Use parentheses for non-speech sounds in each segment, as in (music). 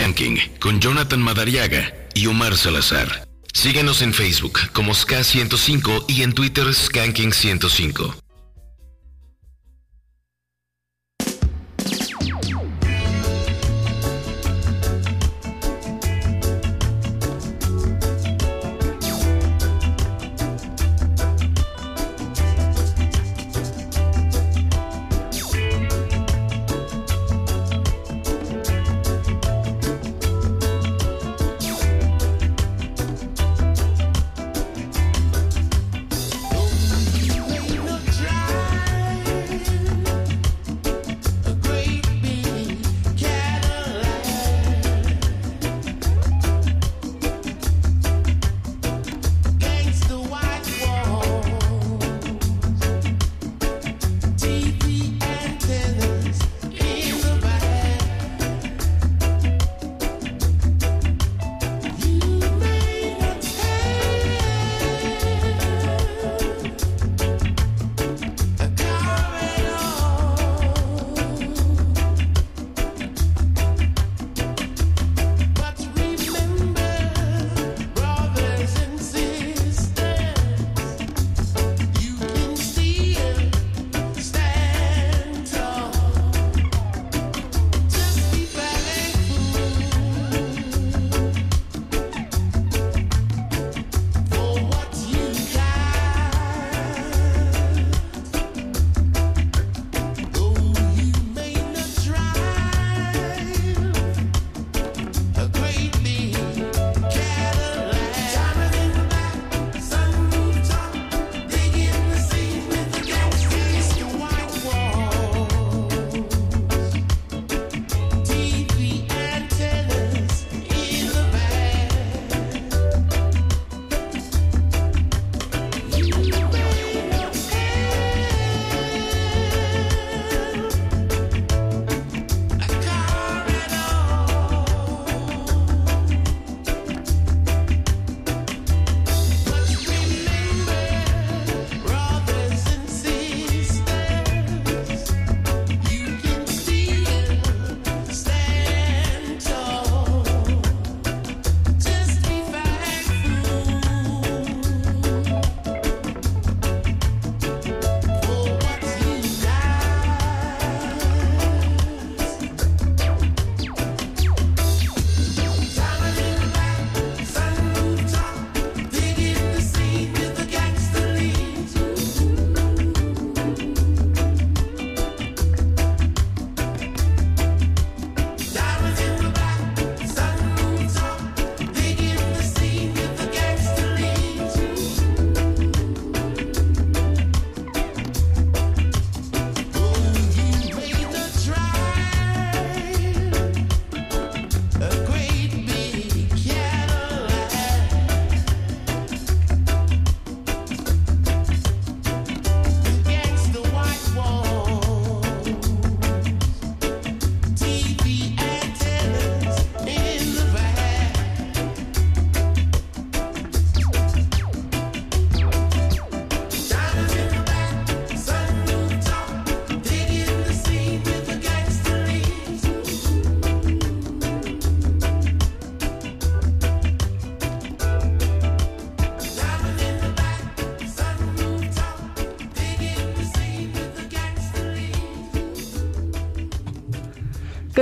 Skanking con Jonathan Madariaga y Omar Salazar. Síguenos en Facebook como Ska105 y en Twitter Skanking105.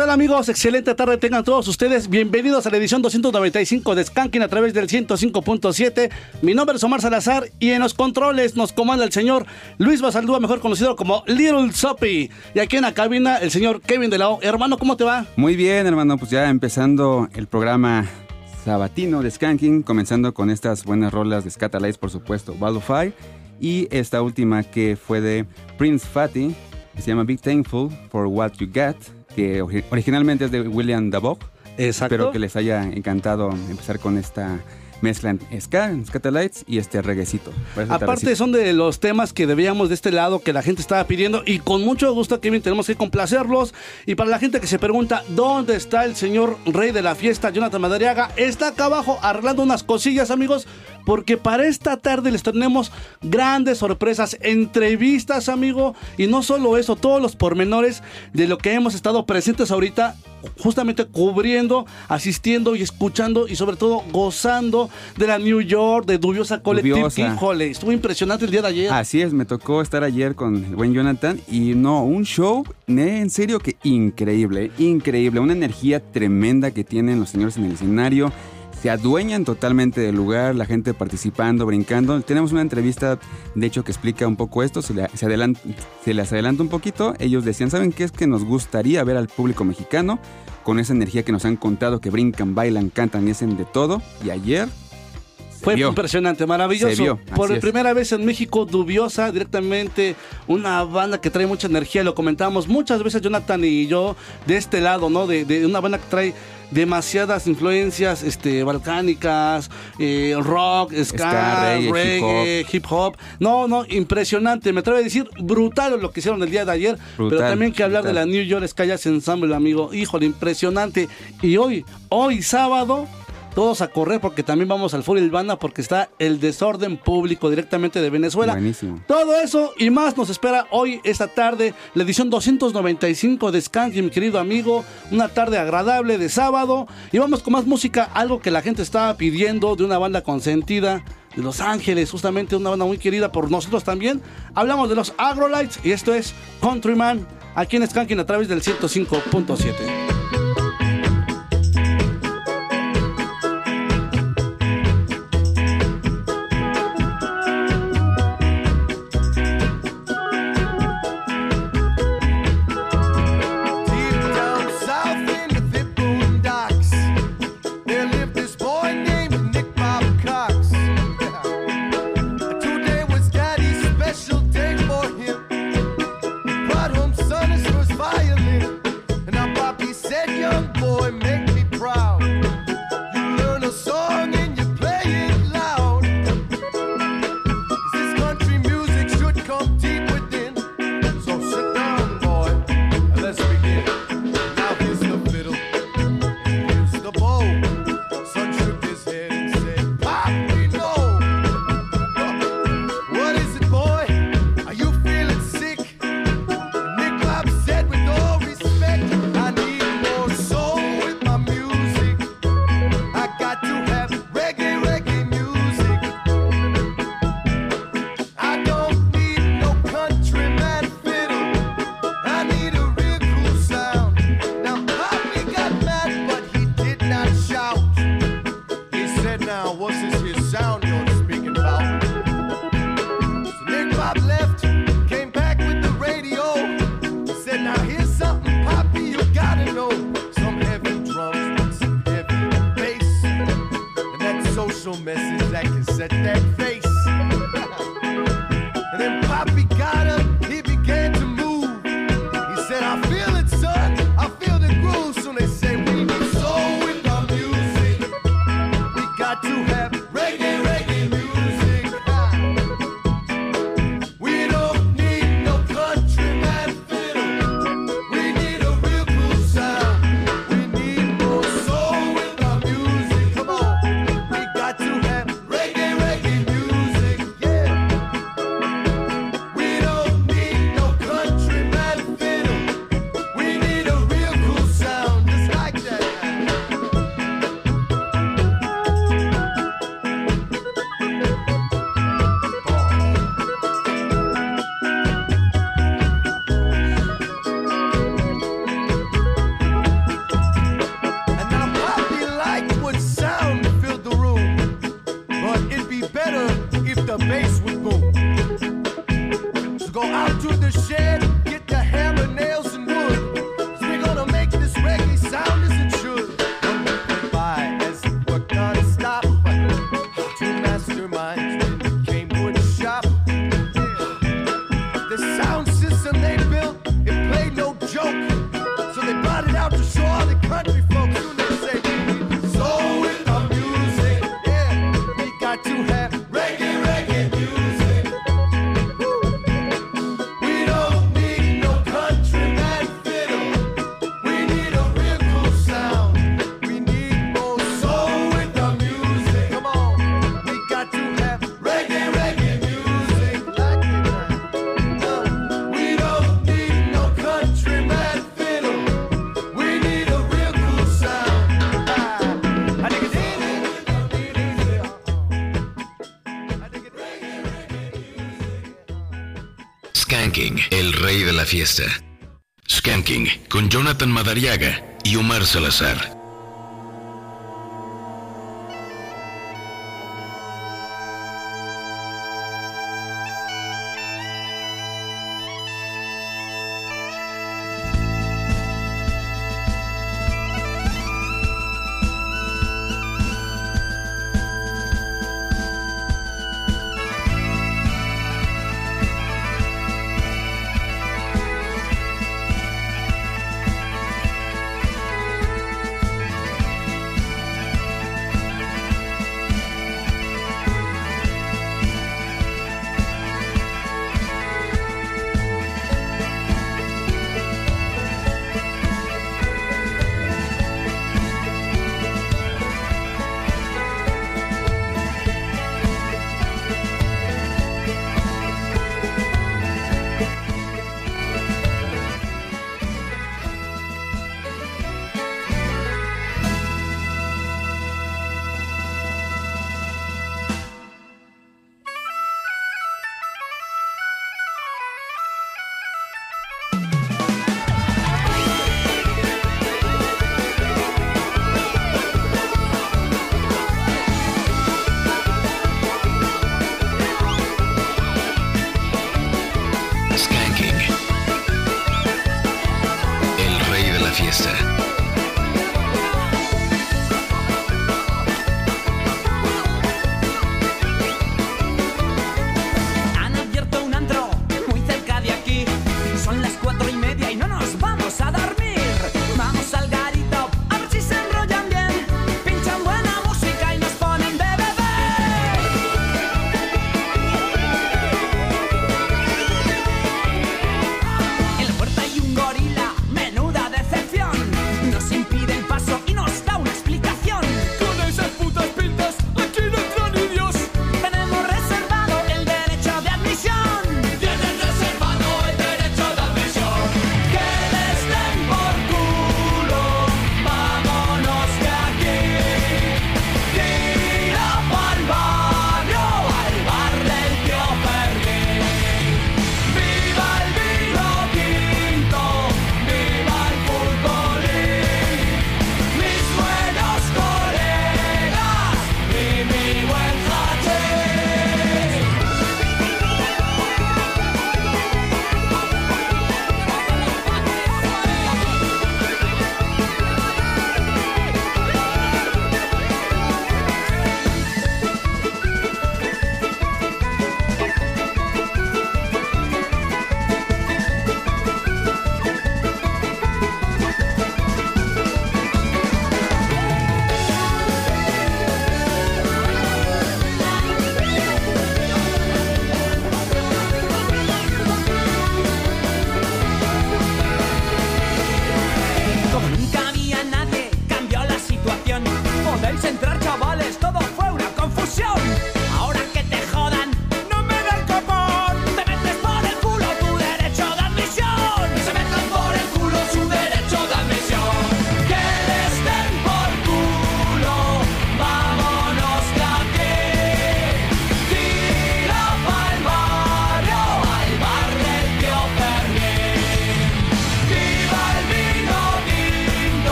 Tal amigos? Excelente tarde tengan todos ustedes. Bienvenidos a la edición 295 de Skanking a través del 105.7. Mi nombre es Omar Salazar y en los controles nos comanda el señor Luis Basaldúa, mejor conocido como Little Soppy. Y aquí en la cabina el señor Kevin de la O. Hermano, ¿cómo te va? Muy bien, hermano. Pues ya empezando el programa sabatino de Skanking, comenzando con estas buenas rolas de Scatalites, por supuesto, Balufy. Y esta última que fue de Prince Fatty, que se llama Big Thankful for What You Got que originalmente es de William Dabog. Exacto. Espero que les haya encantado empezar con esta mezcla en ska, Scatalites y este reguecito. Aparte son de los temas que debíamos de este lado que la gente estaba pidiendo y con mucho gusto Kevin tenemos que complacerlos y para la gente que se pregunta dónde está el señor rey de la fiesta Jonathan Madariaga está acá abajo arreglando unas cosillas amigos porque para esta tarde les tenemos grandes sorpresas, entrevistas, amigo, y no solo eso, todos los pormenores de lo que hemos estado presentes ahorita justamente cubriendo, asistiendo y escuchando y sobre todo gozando de la New York, de Dubiosa Collective. Híjole, estuvo impresionante el día de ayer. Así es, me tocó estar ayer con el buen Jonathan y no, un show, en serio que increíble, increíble, una energía tremenda que tienen los señores en el escenario se adueñan totalmente del lugar, la gente participando, brincando. Tenemos una entrevista, de hecho, que explica un poco esto, se, se, les adelanta un poquito. Ellos decían, ¿saben qué es que nos gustaría ver al público mexicano con esa energía que nos han contado, que brincan, bailan, cantan y hacen de todo? Y ayer fue impresionante, maravilloso. Por primera vez en México, Dubiosa, directamente una banda que trae mucha energía, lo comentábamos muchas veces Jonathan y yo de este lado, ¿no? de una banda que trae demasiadas influencias este, balcánicas, eh, rock, ska, reggae, hip, hop. No, no, impresionante. Me atrevo a decir brutal lo que hicieron el día de ayer. pero también que hablar de la New York Sky Ensemble, amigo. Híjole, impresionante. Y hoy, hoy sábado todos a correr porque también vamos al Fútbol Banda porque está el desorden público directamente de Venezuela. Buenísimo. Todo eso y más nos espera hoy, esta tarde, la edición 295 de Skanky, mi querido amigo. Una tarde agradable de sábado. Y vamos con más música, algo que la gente estaba pidiendo de una banda consentida de Los Ángeles, justamente una banda muy querida por nosotros también. Hablamos de los Agrolites y esto es Countryman aquí en Skanking a través del 105.7. Skanking, el rey de la fiesta. Skanking, con Jonathan Madariaga y Omar Salazar.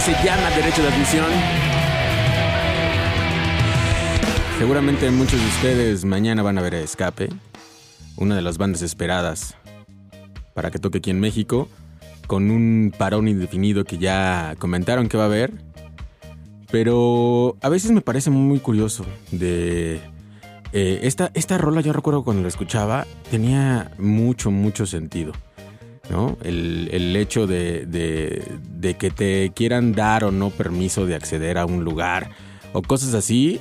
Se llama Derecho de Admisión. Seguramente muchos de ustedes mañana van a ver a Escape, una de las bandas esperadas para que toque aquí en México, con un parón indefinido que ya comentaron que va a haber. Pero a veces me parece muy curioso de... eh, esta, esta rola yo recuerdo cuando la escuchaba, tenía mucho, mucho sentido. El, el hecho de, de- de que te quieran dar o no permiso de acceder a un lugar o cosas así,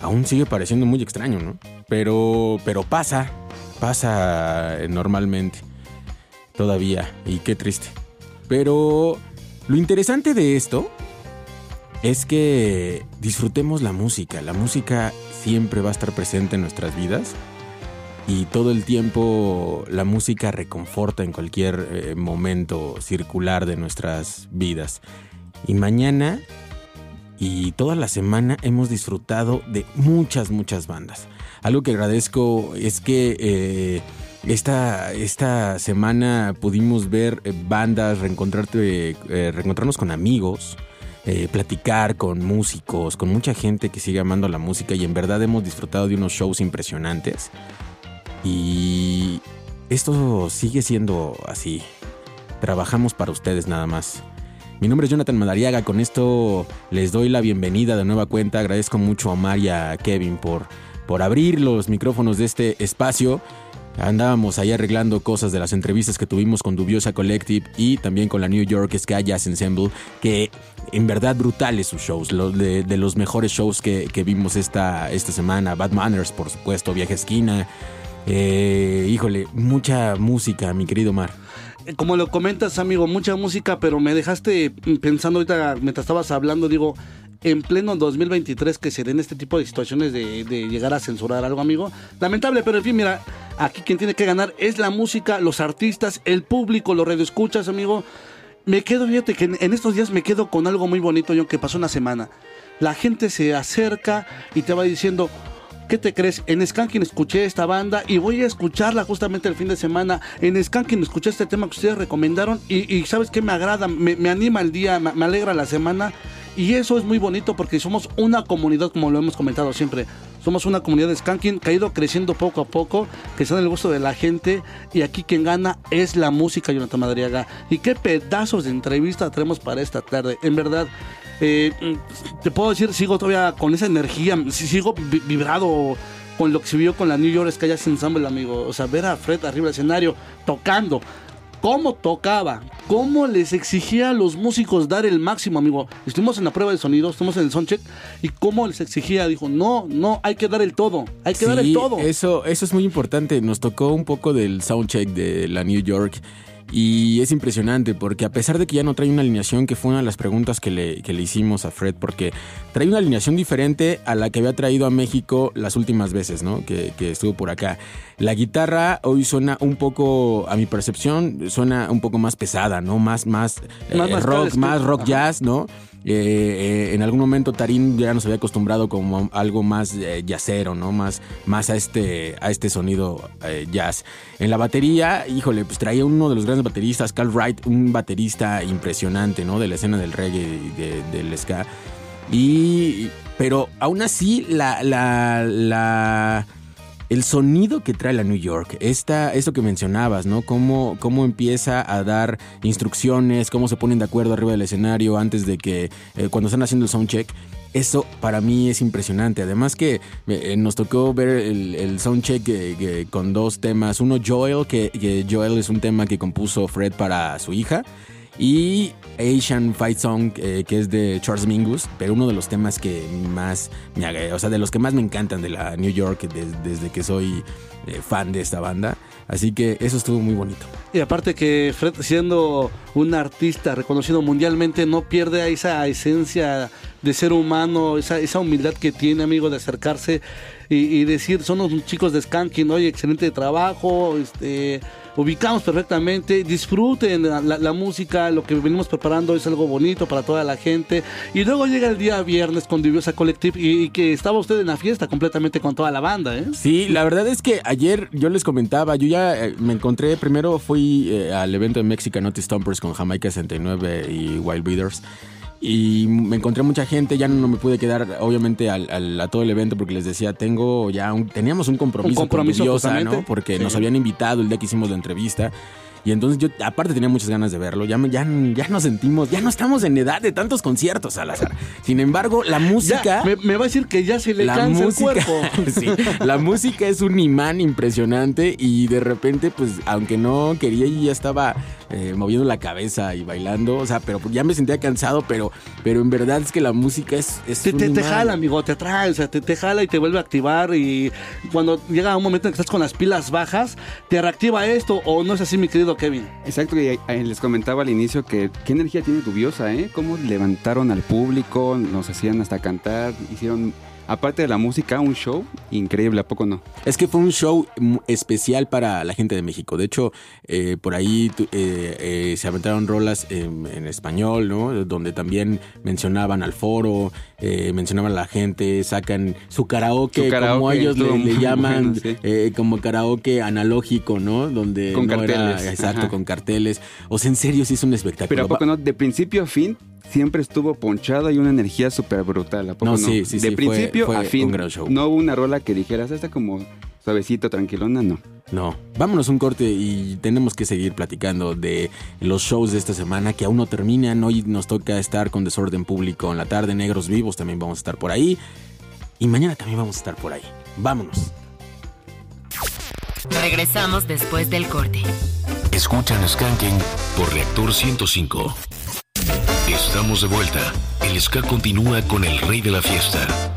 aún sigue pareciendo muy extraño, ¿no? Pero, pero pasa, pasa normalmente, todavía, y qué triste. Pero lo interesante de esto es que disfrutemos la música. La música siempre va a estar presente en nuestras vidas y todo el tiempo la música reconforta en cualquier eh, momento circular de nuestras vidas. Y mañana y toda la semana hemos disfrutado de muchas, muchas bandas. Algo que agradezco es que eh, esta, esta semana pudimos ver eh, bandas, reencontrarte, reencontrarnos con amigos, platicar con músicos, con mucha gente que sigue amando la música y en verdad hemos disfrutado de unos shows impresionantes. Y esto sigue siendo así. Trabajamos para ustedes nada más. Mi nombre es Jonathan Madariaga, con esto les doy la bienvenida de nueva cuenta. Agradezco mucho a Omar Kevin por, por abrir los micrófonos de este espacio. Andábamos ahí arreglando cosas de las entrevistas que tuvimos con Dubiosa Collective y también con la New York Ska Jazz Ensemble, que en verdad brutales sus shows, de, de los mejores shows que, vimos esta, esta semana. Bad Manners, por supuesto, Viaje a Esquina. Eh, híjole, mucha música, mi querido Mar. Eh, Como lo comentas, amigo, mucha música, pero me dejaste pensando ahorita mientras estabas hablando, digo, en pleno 2023 que se den este tipo de situaciones de, llegar a censurar algo, amigo. Lamentable, pero en fin, mira, aquí quien tiene que ganar es la música, los artistas, el público, los radioescuchas, amigo. Me quedo, fíjate que en estos días me quedo con algo muy bonito, yo, que pasó una semana. La gente se acerca y te va diciendo, ¿Qué te crees? En Skanking escuché esta banda y voy a escucharla justamente el fin de semana. En Skanking escuché este tema que ustedes recomendaron y, ¿sabes qué? Me agrada, me, anima el día, me, me alegra la semana. Y eso es muy bonito porque somos una comunidad, como lo hemos comentado siempre. Somos una comunidad de Skanking que ha ido creciendo poco a poco, que está en el gusto de la gente. Y aquí quien gana es la música, Jonathan Madriaga. Y qué pedazos de entrevista tenemos para esta tarde. En verdad, eh, te puedo decir, sigo todavía con esa energía, sigo vi- vibrado con lo que se vio con la New York Sky Ensemble, amigo. O sea, ver a Fred arriba del escenario tocando. ¿Cómo tocaba? ¿Cómo les exigía a los músicos dar el máximo, amigo? Estuvimos en la prueba de sonido, estuvimos en el soundcheck y cómo les exigía, dijo, no, no, hay que dar el todo, hay que dar el todo. Eso, eso es muy importante. Nos tocó un poco del soundcheck de la New York. Y es impresionante porque a pesar de que ya no trae una alineación, que fue una de las preguntas que le, que le hicimos a Fred, porque trae una alineación diferente a la que había traído a México las últimas veces, ¿no? Que, que estuvo por acá. La guitarra hoy suena un poco, a mi percepción, suena un poco más pesada, ¿no? Más, más, eh, Más- rock, Carlos más rock Ajá. jazz, ¿no? Eh, eh, en algún momento Tarín ya nos había acostumbrado como algo más eh, jazzero, ¿no? Más, más a este, a este sonido eh, jazz. En la batería, híjole, pues traía uno de los grandes bateristas, Carl Wright, un baterista impresionante, ¿no? De la escena del reggae de- del ska. Y. Pero aún así, la. la, la el sonido que trae la New York, esta, esto que mencionabas, ¿no? Cómo, cómo empieza a dar instrucciones, cómo se ponen de acuerdo arriba del escenario antes de que, eh, cuando están haciendo el soundcheck. Eso para mí es impresionante. Además que eh, nos tocó ver el, el soundcheck eh, con dos temas. Uno Joel, que, que Joel es un tema que compuso Fred para su hija. Y Asian Fight Song, eh, que es de Charles Mingus, pero uno de los temas que más me o sea, de los que más me encantan de la New York des- desde que soy eh, fan de esta banda. Así que eso estuvo muy bonito. Y aparte que Fred siendo un artista reconocido mundialmente no pierde esa esencia de ser humano, esa, esa humildad que tiene, amigo, de acercarse y, decir, son los chicos de Skanking, oye, excelente trabajo, este, ubicamos perfectamente, disfruten la, música, lo que venimos preparando es algo bonito para toda la gente. Y luego llega el día viernes con Diviosa Collective y, que estaba usted en la fiesta completamente con toda la banda, ¿eh? Sí, la verdad es que ayer yo les comentaba, yo ya eh, me encontré, primero fui eh, al evento de Mexican Naughty Stompers con Jamaica 69 y Wild Breeders y me encontré mucha gente, ya no me pude quedar obviamente al, a todo el evento porque les decía, tengo ya un, teníamos un compromiso, un compromiso con ¿no? Porque nos habían invitado el día que hicimos la entrevista y entonces yo, aparte, tenía muchas ganas de verlo. Ya, ya, ya nos sentimos, ya no estamos en edad de tantos conciertos, Salazar. Sin embargo, la música. me, va a decir que ya se le la cansa música, el cuerpo. (laughs) sí, la música es un imán impresionante y de repente, pues, aunque no quería y ya estaba eh, moviendo la cabeza y bailando, o sea, pero ya me sentía cansado, pero, pero en verdad es que la música es. es te, te, jala, amigo, te atrae, o sea, te, te jala y te vuelve a activar. Y cuando llega un momento en que estás con las pilas bajas, te reactiva esto, o no es así, mi querido Kevin. Exacto, y les comentaba al inicio que qué energía tiene Dubiosa, ¿eh? Cómo levantaron al público, nos hacían hasta cantar, hicieron aparte de la música, un show increíble, ¿a poco no? Es que fue un show especial para la gente de México. De hecho, eh, por ahí eh, eh, se aventaron rolas en, español, ¿no? Donde también mencionaban al foro, mencionaban a la gente, sacan su karaoke, como ellos le, llaman, como karaoke analógico, ¿no? Donde con carteles. exacto, con carteles. O sea, en serio, sí es un espectáculo. Pero ¿a poco no? De principio a fin siempre estuvo ponchado y una energía súper brutal. ¿a poco no, sí, sí, De principio a fin. No hubo una rola que dijeras, esta como suavecito, tranquilona, no. No, vámonos un corte y tenemos que seguir platicando de los shows de esta semana que aún no terminan. Hoy nos toca estar con Desorden Público en la tarde, Negros Vivos también vamos a estar por ahí. Y mañana también vamos a estar por ahí. Vámonos. Regresamos después del corte. Escuchan Skanking por Reactor 105. Estamos de vuelta. El ska continúa con el rey de la fiesta.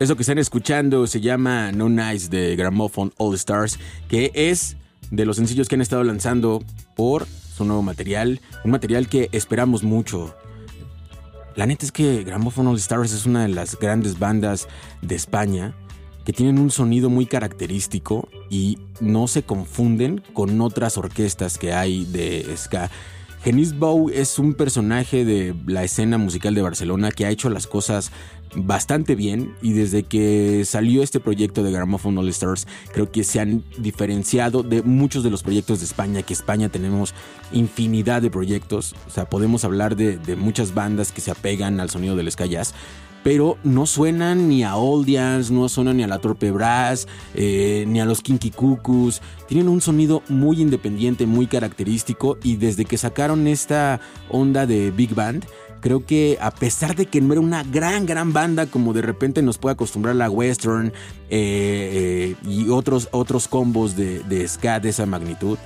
Eso que están escuchando se llama No Nice de Gramophone All Stars, que es de los sencillos que han estado lanzando por su nuevo material, un material que esperamos mucho. La neta es que Gramophone All Stars es una de las grandes bandas de España que tienen un sonido muy característico y no se confunden con otras orquestas que hay de ska. Genis Bow es un personaje de la escena musical de Barcelona que ha hecho las cosas bastante bien y desde que salió este proyecto de Gramophone All Stars creo que se han diferenciado de muchos de los proyectos de España, que España tenemos infinidad de proyectos, o sea, podemos hablar de, de muchas bandas que se apegan al sonido del ska jazz, pero no suenan ni a Old no suenan ni a la Torpe Brass, eh, ni a los Kinky Cuckoos. Tienen un sonido muy independiente, muy característico y desde que sacaron esta onda de Big Band, creo que a pesar de que no era una gran, gran banda como de repente nos puede acostumbrar la Western eh, eh, y otros, otros combos de, de ska de esa magnitud,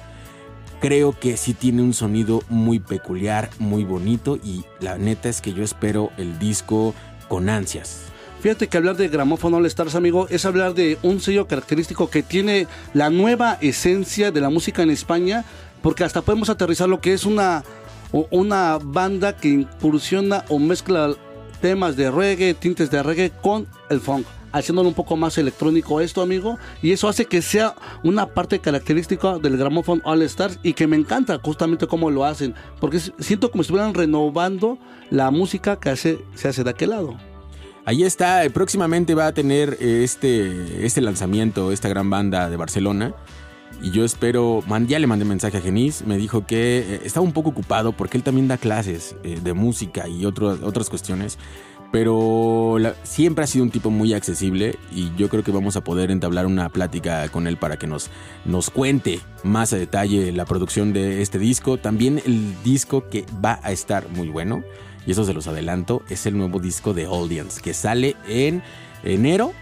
creo que sí tiene un sonido muy peculiar, muy bonito y la neta es que yo espero el disco con ansias. Fíjate que hablar de Gramophone All Stars, amigo, es hablar de un sello característico que tiene la nueva esencia de la música en España, porque hasta podemos aterrizar lo que es una, una banda que incursiona o mezcla temas de reggae, tintes de reggae con el funk haciéndolo un poco más electrónico esto, amigo. Y eso hace que sea una parte característica del Gramophone All Stars y que me encanta justamente cómo lo hacen. Porque siento como si estuvieran renovando la música que se hace de aquel lado. Ahí está, próximamente va a tener eh, este, este lanzamiento, esta gran banda de Barcelona. Y yo espero, ya le mandé mensaje a Genis, me dijo que eh, estaba un poco ocupado porque él también da clases eh, de música y otras cuestiones pero siempre ha sido un tipo muy accesible y yo creo que vamos a poder entablar una plática con él para que nos, nos cuente más a detalle la producción de este disco. También el disco que va a estar muy bueno, y eso se los adelanto, es el nuevo disco de Audience que sale en enero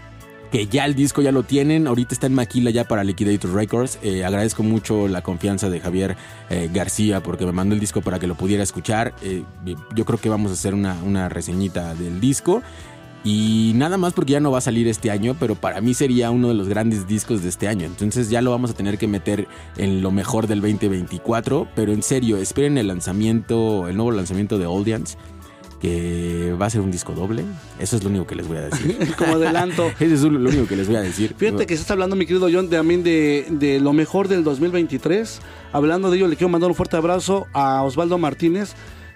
que ya el disco ya lo tienen, ahorita está en maquila ya para Liquidator Records. Eh, agradezco mucho la confianza de Javier eh, García porque me mandó el disco para que lo pudiera escuchar. Eh, yo creo que vamos a hacer una, una reseñita del disco. Y nada más porque ya no va a salir este año, pero para mí sería uno de los grandes discos de este año. Entonces ya lo vamos a tener que meter en lo mejor del 2024. Pero en serio, esperen el lanzamiento, el nuevo lanzamiento de Audience que va a ser un disco doble. Eso es lo único que les voy a decir. (laughs) Como adelanto. (laughs) Eso es lo único que les voy a decir. Fíjate que estás hablando, mi querido John, también de, de lo mejor del 2023. Hablando de ello, le quiero mandar un fuerte abrazo a Osvaldo Martínez,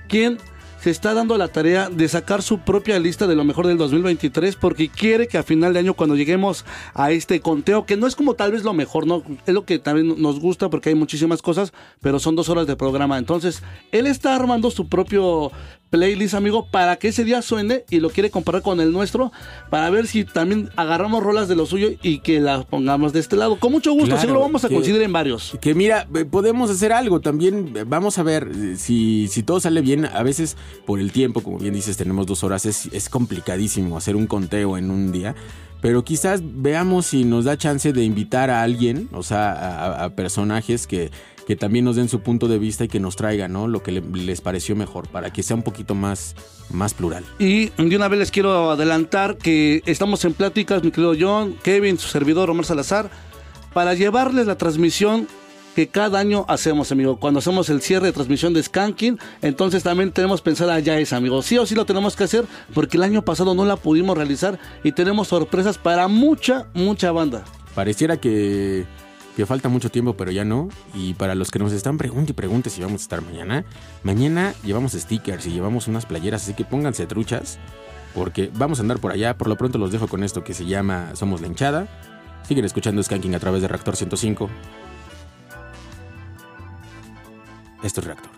quien se está dando la tarea de sacar su propia lista de lo mejor del 2023 porque quiere que a final de año cuando lleguemos a este conteo, que no es como tal vez lo mejor, no es lo que también nos gusta porque hay muchísimas cosas, pero son dos horas de programa. Entonces, él está armando su propio playlist, amigo, para que ese día suene y lo quiere comparar con el nuestro, para ver si también agarramos rolas de lo suyo y que las pongamos de este lado. Con mucho gusto, seguro vamos a coincidir en varios. Que mira, eh, podemos hacer algo también, eh, vamos a ver eh, si, si todo sale bien, a veces por el tiempo, como bien dices, tenemos dos horas, es, es complicadísimo hacer un conteo en un día. Pero quizás veamos si nos da chance de invitar a alguien, o sea, a personajes que, que también nos den su punto de vista y que nos traigan ¿no? lo que les pareció mejor para que sea un poquito más, más plural. Y de una vez les quiero adelantar que estamos en pláticas, mi querido John, Kevin, su servidor Omar Salazar, para llevarles la transmisión que cada año hacemos, amigo. Cuando hacemos el cierre de transmisión de Skanking, entonces también tenemos pensar allá esa, amigo. Sí o sí lo tenemos que hacer porque el año pasado no la pudimos realizar y tenemos sorpresas para mucha, mucha banda. Pareciera que que falta mucho tiempo, pero ya no. Y para los que nos están preguntando y pregunten si vamos a estar mañana, mañana llevamos stickers y llevamos unas playeras, así que pónganse truchas, porque vamos a andar por allá. Por lo pronto los dejo con esto que se llama Somos la hinchada. Siguen escuchando Skanking a través de Reactor 105. Esto es Reactor.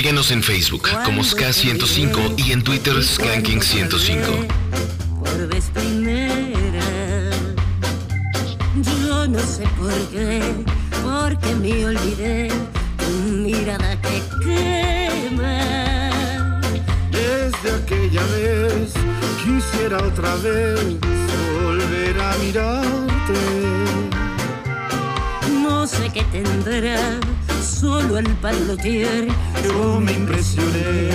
Síguenos en Facebook como Ska105 y en Twitter Skanking105. Por vez primera, yo no sé por qué, porque me olvidé tu mirada que quema. Desde aquella vez quisiera otra vez volver a mirarte. No sé qué tendrá, solo el palotier. Yo me impresioné.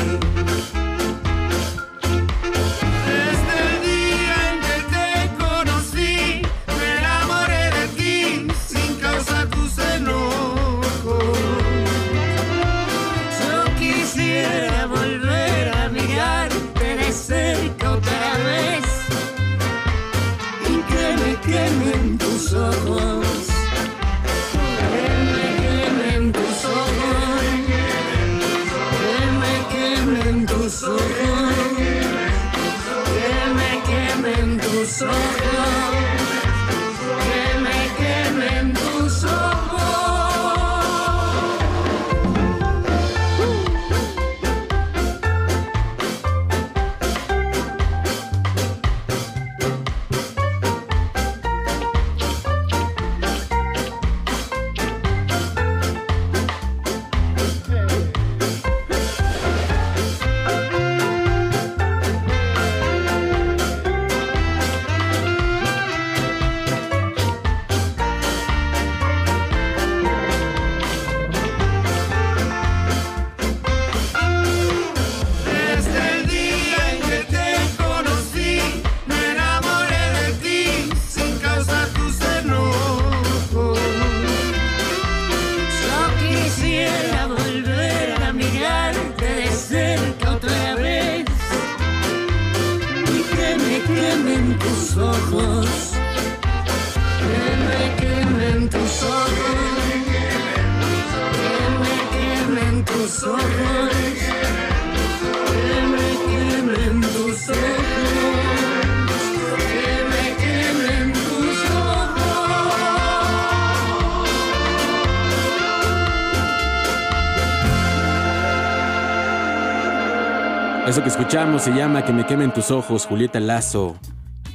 Eso que escuchamos se llama Que me quemen tus ojos, Julieta Lazo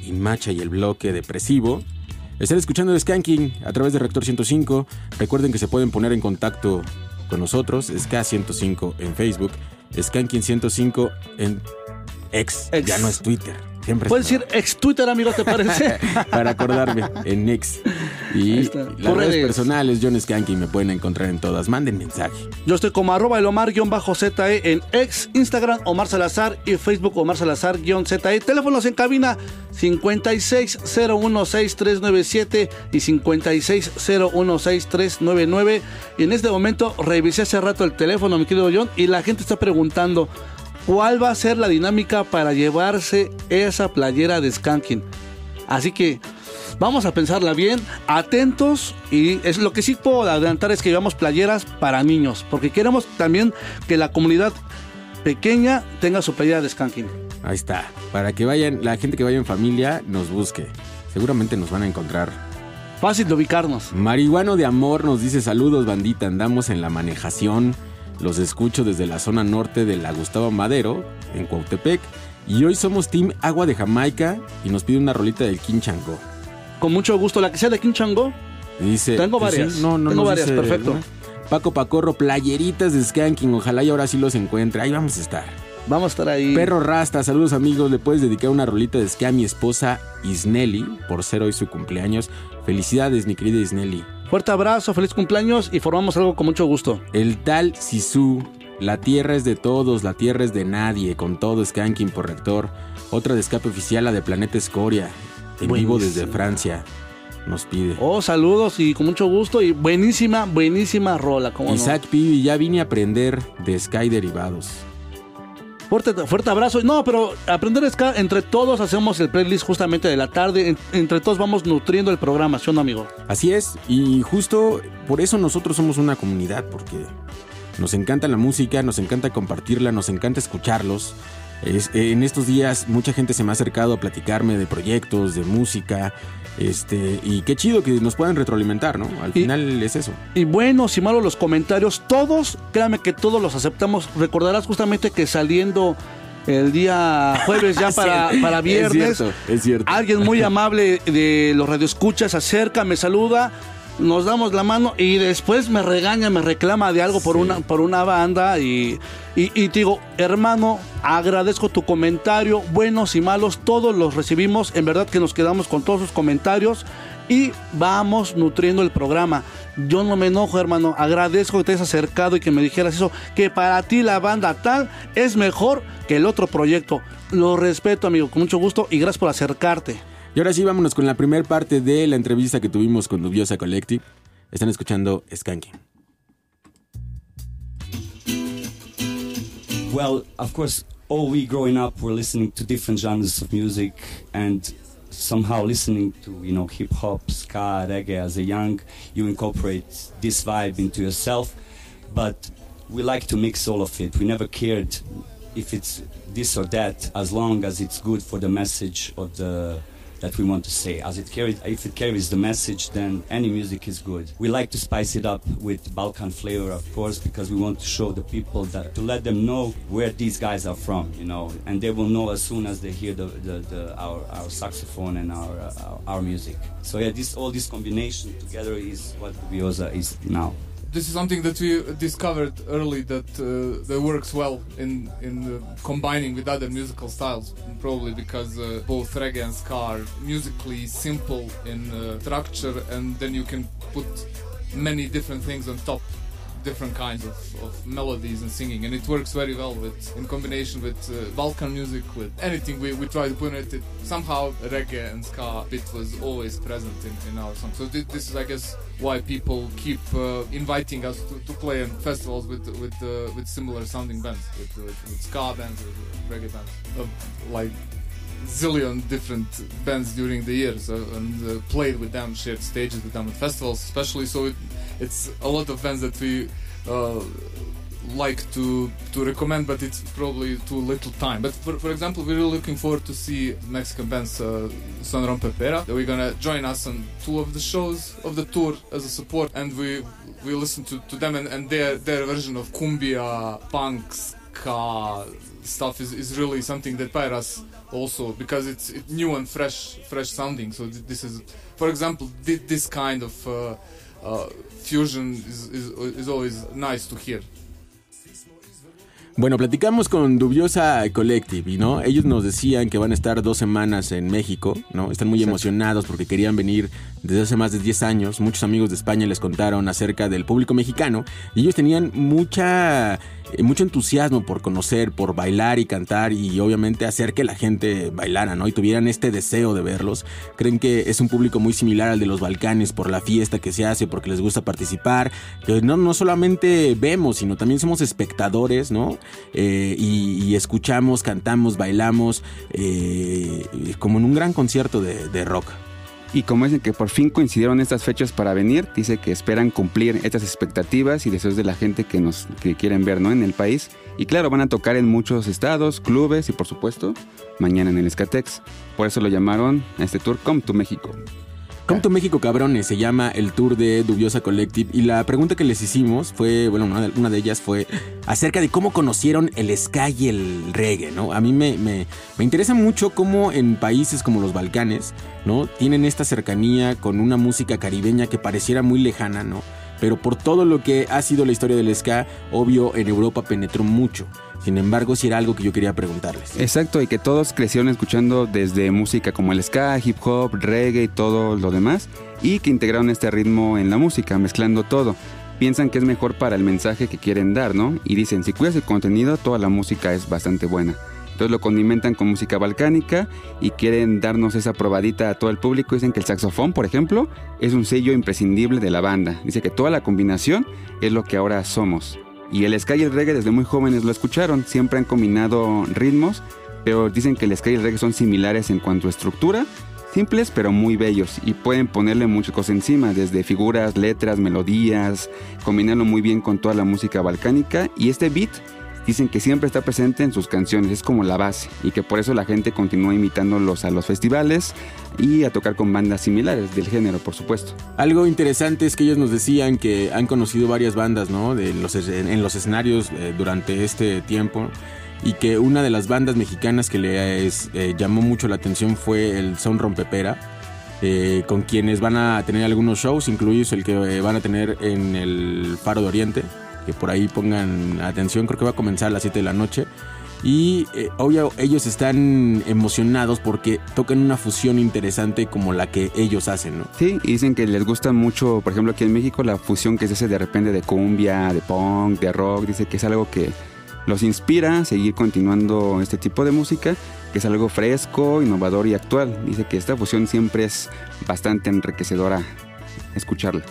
y Macha y el bloque depresivo. Están escuchando Skanking a través de Rector 105. Recuerden que se pueden poner en contacto con nosotros, SK105 en Facebook, Skanking 105 en X, X. ya no es Twitter. Siempre Puedes es- decir ex Twitter, amigo, ¿te parece? (laughs) para acordarme en X. Ahí Y las redes redes. personales, John Skanking, me pueden encontrar en todas. Manden mensaje. Yo estoy como arroba elomar-ze en ex, Instagram, Omar Salazar y Facebook Omar Salazar-ze. Teléfonos en cabina 56016397 y 56016399. Y en este momento revisé hace rato el teléfono, mi querido John, y la gente está preguntando cuál va a ser la dinámica para llevarse esa playera de Skanking. Así que vamos a pensarla bien, atentos y es lo que sí puedo adelantar es que llevamos playeras para niños, porque queremos también que la comunidad pequeña tenga su playera de Skanking. Ahí está. Para que vayan, la gente que vaya en familia nos busque. seguramente nos van a encontrar. Fácil de ubicarnos. Marihuano de Amor nos dice saludos bandita, andamos en la manejación, los escucho desde la zona norte de la Gustavo Madero, en Cuautepec, y hoy somos Team Agua de Jamaica y nos pide una rolita del King Chango. Con mucho gusto. La que sea de King Chango. Dice, Tengo pues varias. sí, no, no Tengo varias, dice, perfecto. ¿no? Paco Pacorro, playeritas de Skanking, ojalá y ahora sí los encuentre. Ahí vamos a estar. Vamos a estar ahí. Perro Rasta, saludos amigos. Le puedes dedicar una rolita de ska a mi esposa Isnelli por ser hoy su cumpleaños. Felicidades, mi querida Isnelli. Fuerte abrazo, feliz cumpleaños y formamos algo con mucho gusto. El tal Sisu, la tierra es de todos, la tierra es de nadie, con todo Skanking por rector. Otra de escape oficial, la de Planeta Escoria, en vivo desde. Francia. Nos pide. Oh, saludos y con mucho gusto y buenísima, buenísima rola. ¿cómo no? Isaac Pibi, ya vine a aprender de Sky derivados. Fuerte, fuerte abrazo. No, pero aprender ska, entre todos hacemos el playlist justamente de la tarde. En- entre todos vamos nutriendo el programa, ¿sí o no, amigo? Así es, y justo por eso nosotros somos una comunidad, porque nos encanta la música, nos encanta compartirla, nos encanta escucharlos. Es- en estos días mucha gente se me ha acercado a platicarme de proyectos, de música, este, y qué chido que nos puedan retroalimentar, ¿no? Al Y- final es eso. Y buenos y malos los comentarios, todos, créame que todos los aceptamos. Recordarás justamente que saliendo el día jueves ya (laughs) para, para viernes, Es cierto, es cierto. alguien muy amable de los radioescuchas se acerca, me saluda, nos damos la mano y después me regaña, me reclama de algo por, Sí. una, por una banda y, y, y te digo, hermano, agradezco tu comentario, buenos y malos, todos los recibimos, en verdad que nos quedamos con todos sus comentarios y vamos nutriendo el programa. Yo no me enojo, hermano, agradezco que te hayas acercado y que me dijeras eso, que para ti la banda tal es mejor que el otro proyecto. Lo respeto, amigo, con mucho gusto y gracias por acercarte. Y ahora sí, vámonos con la primera parte de la entrevista que tuvimos con Dubiosa Collective. Están escuchando Skanking. Well, of course, all we growing up were listening to different genres of music and somehow listening to, you know, hip hop, ska, reggae as a young, you incorporate this vibe into yourself. But we like to mix all of it. We never cared if it's this or that as long as it's good for the message of the that we want to say. As it carries, if it carries the message, then any music is good. We like to spice it up with Balkan flavor, of course, because we want to show the people that to let them know where these guys are from, you know, and they will know as soon as they hear the, the, the our, our saxophone and our, uh, our our music. So yeah, this all this combination together is what Biosa is now. This is something that we discovered early that uh, that works well in in uh, combining with other musical styles probably because uh, both reggae and ska are musically simple in uh, structure and then you can put many different things on top different kinds of, of melodies and singing and it works very well with in combination with uh, Balkan music with anything we, we try to put in it, it. Somehow reggae and ska bit was always present in, in our song. So thi- this is I guess why people keep uh, inviting us to, to play in festivals with with uh, with similar sounding bands with, with, with ska bands with, with reggae bands. Uh, like zillion different bands during the years uh, and uh, played with them shared stages with them at festivals especially. So it, it's a lot of bands that we uh, like to to recommend but it's probably too little time. But for, for example we're really looking forward to see Mexican bands uh, Son Rompepera that we're gonna join us on two of the shows of the tour as a support and we we listen to, to them and, and their their version of cumbia punk ska stuff is, is really something that us also because it's it new and fresh fresh sounding. So this is for example this kind of uh, uh, fusion is, is, is always nice to hear Bueno, platicamos con Dubiosa Collective no, ellos nos decían que van a estar dos semanas en México, ¿no? Están muy emocionados porque querían venir desde hace más de 10 años. Muchos amigos de España les contaron acerca del público mexicano y ellos tenían mucha eh, mucho entusiasmo por conocer, por bailar y cantar y obviamente hacer que la gente bailara, ¿no? Y tuvieran este deseo de verlos. Creen que es un público muy similar al de los Balcanes por la fiesta que se hace, porque les gusta participar, que no, no solamente vemos, sino también somos espectadores, ¿no? Eh, y, escuchamos, cantamos, bailamos, eh, como en un gran concierto de, de rock. Y como dicen que por fin coincidieron estas fechas para venir, dice que esperan cumplir estas expectativas y deseos de la gente que nos que quieren ver ¿no? en el país. Y claro, van a tocar en muchos estados, clubes y por supuesto mañana en el Escatex. Por eso lo llamaron a este tour Come to México. Come to México Cabrones se llama el tour de Dubiosa Collective y la pregunta que les hicimos fue, bueno, una de, una de ellas fue acerca de cómo conocieron el ska y el reggae, ¿no? A mí me, me, me interesa mucho cómo en países como los Balcanes, ¿no? Tienen esta cercanía con una música caribeña que pareciera muy lejana, ¿no? Pero por todo lo que ha sido la historia del ska, obvio en Europa penetró mucho. Sin embargo, sí era algo que yo quería preguntarles. Exacto, y que todos crecieron escuchando desde música como el ska, hip hop, reggae y todo lo demás, y que integraron este ritmo en la música, mezclando todo. Piensan que es mejor para el mensaje que quieren dar, ¿no? Y dicen, si cuidas el contenido, toda la música es bastante buena. Entonces lo condimentan con música balcánica y quieren darnos esa probadita a todo el público. Dicen que el saxofón, por ejemplo, es un sello imprescindible de la banda. Dice que toda la combinación es lo que ahora somos. Y el ska y el reggae desde muy jóvenes lo escucharon, siempre han combinado ritmos, pero dicen que el ska y el reggae son similares en cuanto a estructura, simples pero muy bellos y pueden ponerle muchas cosas encima, desde figuras, letras, melodías, combinarlo muy bien con toda la música balcánica y este beat dicen que siempre está presente en sus canciones, es como la base y que por eso la gente continúa imitándolos a los festivales y a tocar con bandas similares del género, por supuesto. Algo interesante es que ellos nos decían que han conocido varias bandas, ¿no? De los, en los escenarios eh, durante este tiempo y que una de las bandas mexicanas que les eh, llamó mucho la atención fue el Son Rompepera. eh, con quienes van a tener algunos shows, incluidos el que eh, van a tener en el Faro de Oriente, por ahí pongan atención, creo que va a comenzar a las 7 de la noche. Y eh, obvio, ellos están emocionados porque tocan una fusión interesante como la que ellos hacen, ¿no? Sí, y dicen que les gusta mucho, por ejemplo, aquí en México, la fusión que se hace de repente de cumbia, de punk, de rock. Dice que es algo que los inspira a seguir continuando este tipo de música, que es algo fresco, innovador y actual. Dice que esta fusión siempre es bastante enriquecedora escucharla.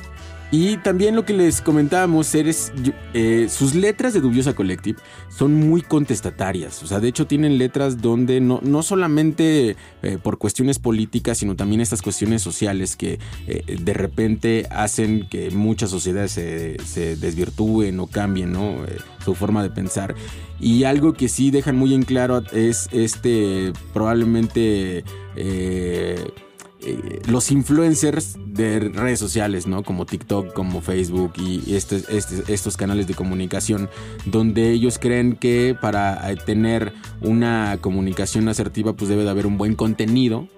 Y también lo que les comentábamos es, eh, sus letras de Dubiosa Collective son muy contestatarias. O sea, de hecho tienen letras donde no, no solamente eh, por cuestiones políticas, sino también estas cuestiones sociales que eh, de repente hacen que muchas sociedades se, se desvirtúen o cambien ¿no? Eh, su forma de pensar. Y algo que sí dejan muy en claro es este probablemente... eh, los influencers de redes sociales, ¿no? Como TikTok, como Facebook y este- este- estos canales de comunicación, donde ellos creen que para eh, tener una comunicación asertiva, pues debe de haber un buen contenido.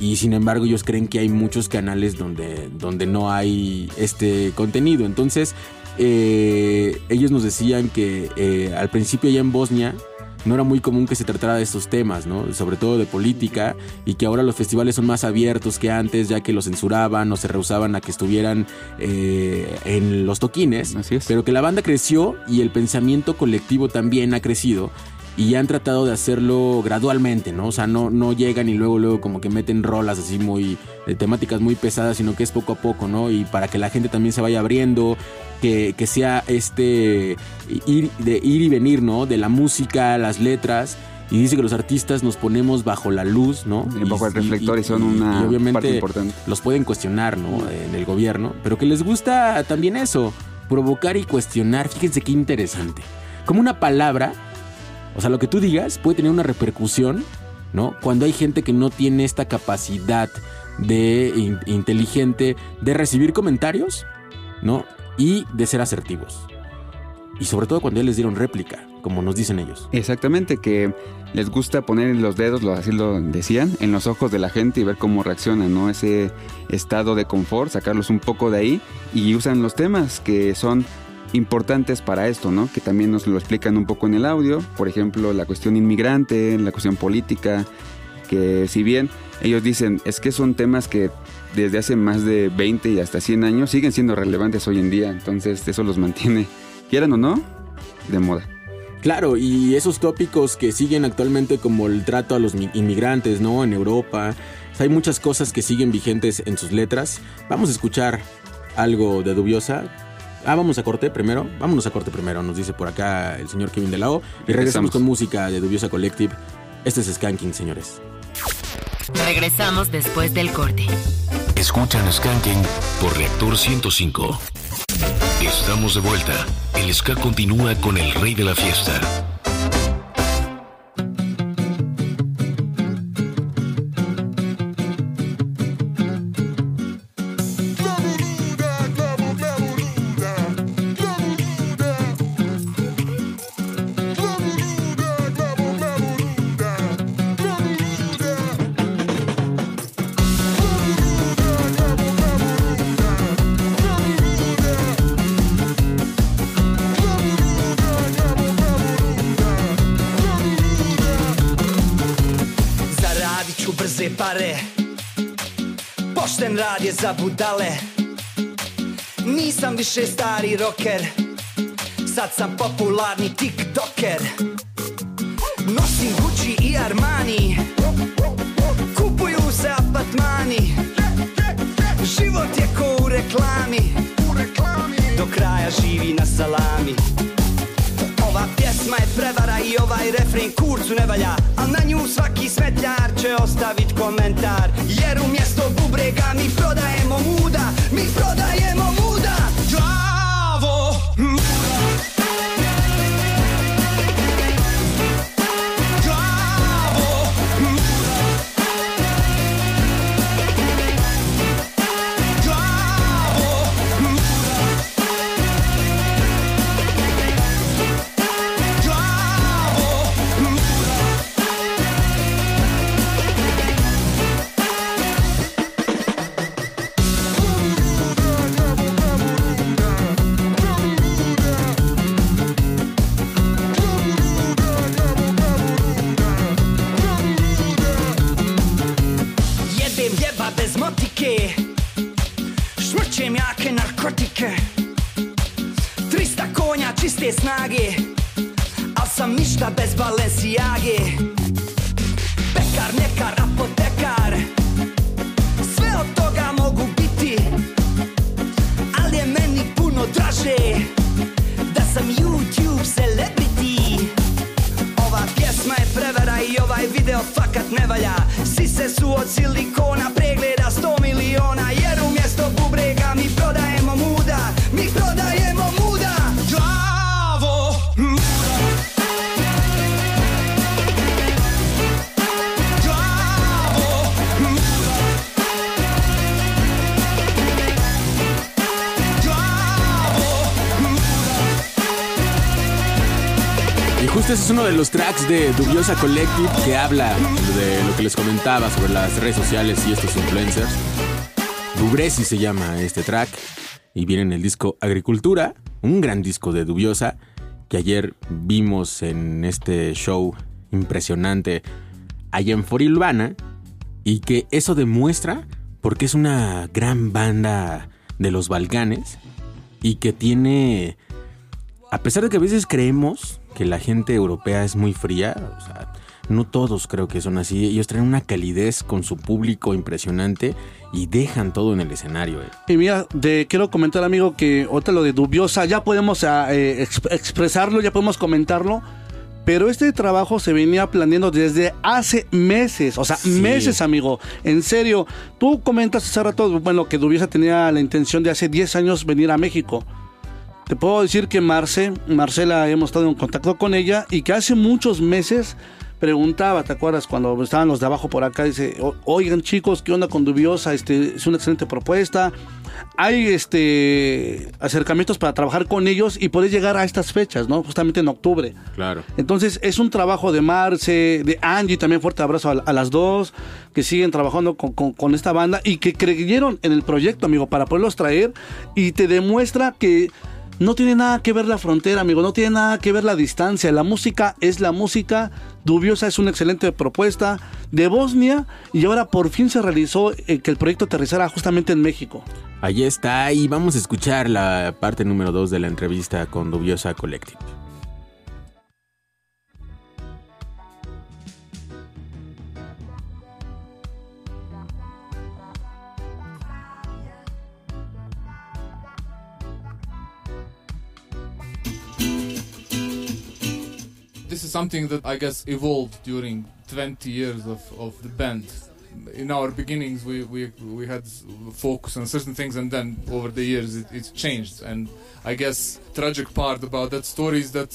Y sin embargo, ellos creen que hay muchos canales donde, donde no hay este contenido. Entonces, eh, ellos nos decían que al principio allá en Bosnia no era muy común que se tratara de estos temas, ¿no? Sobre todo de política, y que ahora los festivales son más abiertos que antes, ya que los censuraban o se rehusaban a que estuvieran eh, en los toquines. Así es. Pero que la banda creció y el pensamiento colectivo también ha crecido. Y han tratado de hacerlo gradualmente, ¿no? O sea, no, no llegan y luego, luego como que meten rolas así muy, de temáticas muy pesadas, sino que es poco a poco, ¿no? Y para que la gente también se vaya abriendo, que, que sea este ir, de ir y venir, ¿no? De la música, las letras. Y dice que los artistas nos ponemos bajo la luz, ¿no? Y bajo el reflector y son una y obviamente parte importante. los pueden cuestionar, ¿no? En el gobierno, pero que les gusta también eso, provocar y cuestionar. Fíjense qué interesante. Como una palabra, o sea, lo que tú digas puede tener una repercusión, ¿no? Cuando hay gente que no tiene esta capacidad de in- inteligente de recibir comentarios, ¿no? Y de ser asertivos. Y sobre todo cuando ya les dieron réplica, como nos dicen ellos. Exactamente, que les gusta poner los dedos, así lo decían, en los ojos de la gente y ver cómo reaccionan, ¿no? Ese estado de confort, sacarlos un poco de ahí y usan los temas que son importantes para esto, ¿no? Que también nos lo explican un poco en el audio, por ejemplo, la cuestión inmigrante, la cuestión política, que si bien ellos dicen, es que son temas que desde hace más de 20 y hasta 100 años siguen siendo relevantes hoy en día, entonces eso los mantiene, quieran o no, de moda. Claro, y esos tópicos que siguen actualmente como el trato a los mi- inmigrantes, ¿no? En Europa. Hay muchas cosas que siguen vigentes en sus letras. Vamos a escuchar algo de Dubiosa. Ah, vamos a corte primero. Vámonos a corte primero, nos dice por acá el señor Kevin de la O. Y regresamos Regresamos. con música de Dubiosa Collective. Este es Skanking, señores. Regresamos después del corte. Escuchan Skanking por Reactor 105. Estamos de vuelta. El ska continúa con el rey de la fiesta. Za budale. Nisam više stari rocker Sad sam popularni tiktoker. Nosim Gucci i Armani Kupuju se apartmani. Život je ko u reklami Do kraja živi na salami ova pjesma je prevara i ovaj refren kurcu ne valja Al na nju svaki smetljar će ostavit komentar. Jer umjesto bubrega mi prodajemo muda Mi prodajemo de Dubiosa Collective que habla de lo que les comentaba sobre las redes sociales y estos influencers. Dubresi se llama este track y viene en el disco Agricultura, un gran disco de Dubiosa que ayer vimos en este show impresionante allá en Forilvana y que eso demuestra porque es una gran banda de los Balcanes y que tiene a pesar de que a veces creemos que la gente europea es muy fría, o sea, no todos creo que son así. Ellos traen una calidez con su público impresionante y dejan todo en el escenario. eh. Y mira, quiero comentar, amigo, que otra lo de dubiosa, ya podemos ah, eh, exp- expresarlo, ya podemos comentarlo. Pero este trabajo se venía planeando desde hace meses, o sea, meses, amigo. En serio, tú comentas hace rato, bueno, que Dubiosa tenía la intención de hace 10 años venir a México. Te puedo decir que Marce, Marcela, hemos estado en contacto con ella y que hace muchos meses preguntaba, ¿te acuerdas? Cuando estaban los de abajo por acá, dice, "O- oigan chicos, ¿qué onda con Dubiosa? Este, es una excelente propuesta. Hay este acercamientos para trabajar con ellos y poder llegar a estas fechas, ¿no? Justamente en octubre. Claro. Entonces es un trabajo de Marce, de Angie, también fuerte abrazo a, a las dos, que siguen trabajando con, con- con esta banda y que creyeron en el proyecto, amigo, para poderlos traer y te demuestra que no tiene nada que ver la frontera, amigo, no tiene nada que ver la distancia, la música es la música, Dubiosa es una excelente propuesta de Bosnia y ahora por fin se realizó eh, que el proyecto aterrizara justamente en México. Allí está y vamos a escuchar la parte número 2 de la entrevista con Dubiosa Collective. Something that I guess evolved during 20 years of, of the band. in our beginnings we, we we had focus on certain things and then over the years it, it's changed and i guess tragic part about that story is that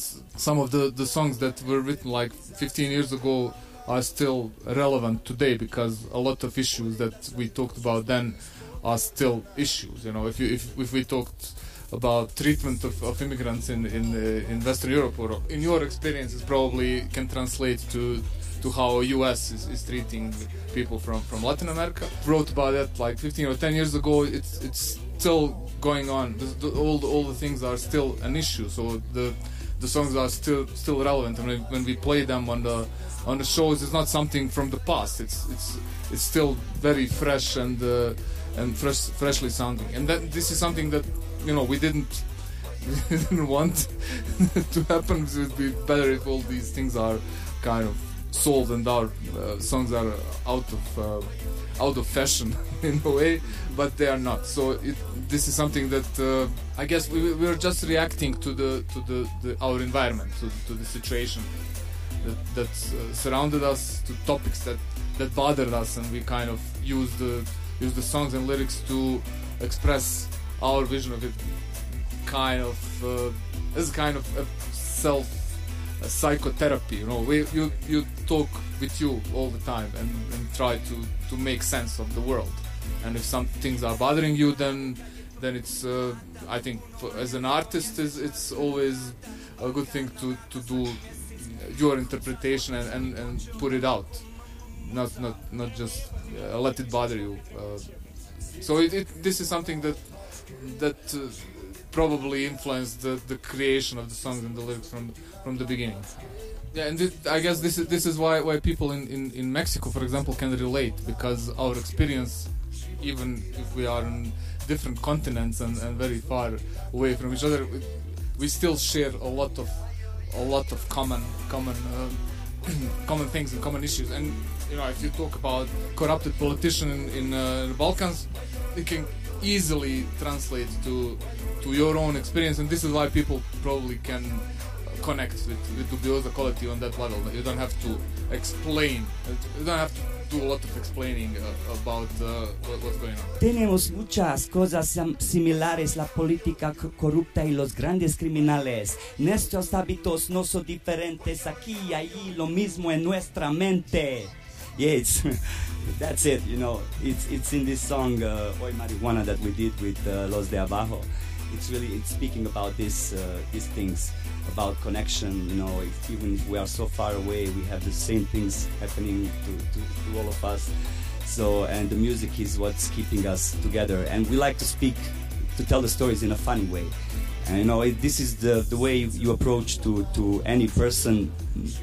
some of the the songs that were written like 15 years ago are still relevant today because a lot of issues that we talked about then are still issues you know if you if, if we talked about treatment of, of immigrants in in, uh, in Western Europe or in your experiences probably can translate to to how US is, is treating people from, from Latin America. Wrote about that like 15 or 10 years ago. It's it's still going on. The, the, all the, all the things are still an issue. So the the songs are still still relevant. And when, we play them on the on the shows, it's not something from the past. It's it's it's still very fresh and uh, and fresh freshly sounding. And that this is something that you know we didn't (laughs) we didn't want (laughs) to happen. It would be better if all these things are kind of solved and our uh, songs are out of uh, out of fashion (laughs) in a way, but they are not. So it, this is something that uh, I guess we we are just reacting to the to the, the our environment, to, to the situation that that uh, surrounded us, to topics that that bothered us, and we kind of use the use the songs and lyrics to express our vision of it, kind of uh, as kind of a self a psychotherapy. You know, we, you you talk with you all the time and, and try to, to make sense of the world. And if some things are bothering you, then then it's uh, I think for, as an artist is it's always a good thing to, to do your interpretation and, and, and put it out, not not not just uh, let it bother you. Uh, so it, it, this is something that that uh, probably influenced the, the creation of the songs and the lyrics from from the beginning. Yeah, and this, I guess this is this is why why people in, in, in Mexico, for example, can relate because our experience, even if we are in different continents and, and very far away from each other, we, still share a lot of a lot of common common um, (clears throat) common things and common issues. And you know, if you talk about corrupted politician in, in uh, the Balkans, it can easily translate to to your own experience, and this is why people probably can connect with, with dubiosa quality on that level. You don't have to explain. You don't have to do a lot of explaining uh, about uh, what, what's going on. Tenemos muchas cosas similares, la política corrupta y los grandes criminales. Nuestros hábitos no son diferentes, aquí y allí lo mismo en nuestra mente. Yeah, it's, (laughs) that's it, you know. It's, it's in this song, uh, Hoy Marihuana, that we did with uh, Los de Abajo. It's really it's speaking about this, uh, these things, about connection, you know, if, even if we are so far away, we have the same things happening to, to, to all of us. So, and the music is what's keeping us together. And we like to speak, to tell the stories in a funny way. And you know, it, this is the, the way you approach to, to any person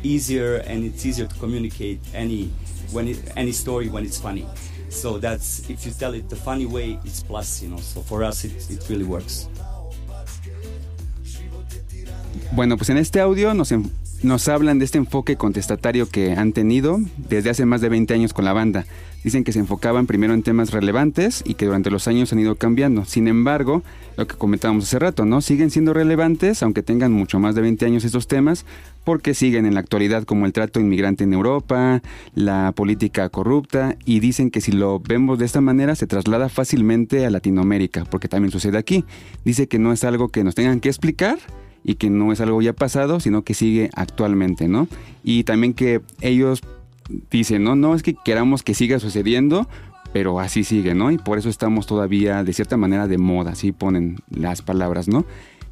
easier, and it's easier to communicate any when it, any story when it's funny. So that's if you tell it the funny way, it's plus, you know. So for us, it, it really works. Bueno, pues en este audio nos, nos hablan de este enfoque contestatario que han tenido desde hace más de 20 años con la banda. Dicen que se enfocaban primero en temas relevantes y que durante los años han ido cambiando. Sin embargo, lo que comentábamos hace rato, ¿no? Siguen siendo relevantes, aunque tengan mucho más de 20 años estos temas, porque siguen en la actualidad como el trato inmigrante en Europa, la política corrupta, y dicen que si lo vemos de esta manera se traslada fácilmente a Latinoamérica, porque también sucede aquí. Dice que no es algo que nos tengan que explicar, y que no es algo ya pasado, sino que sigue actualmente, ¿no? Y también que ellos dicen, no, no es que queramos que siga sucediendo, pero así sigue, ¿no? Y por eso estamos todavía de cierta manera de moda, así ponen las palabras, ¿no?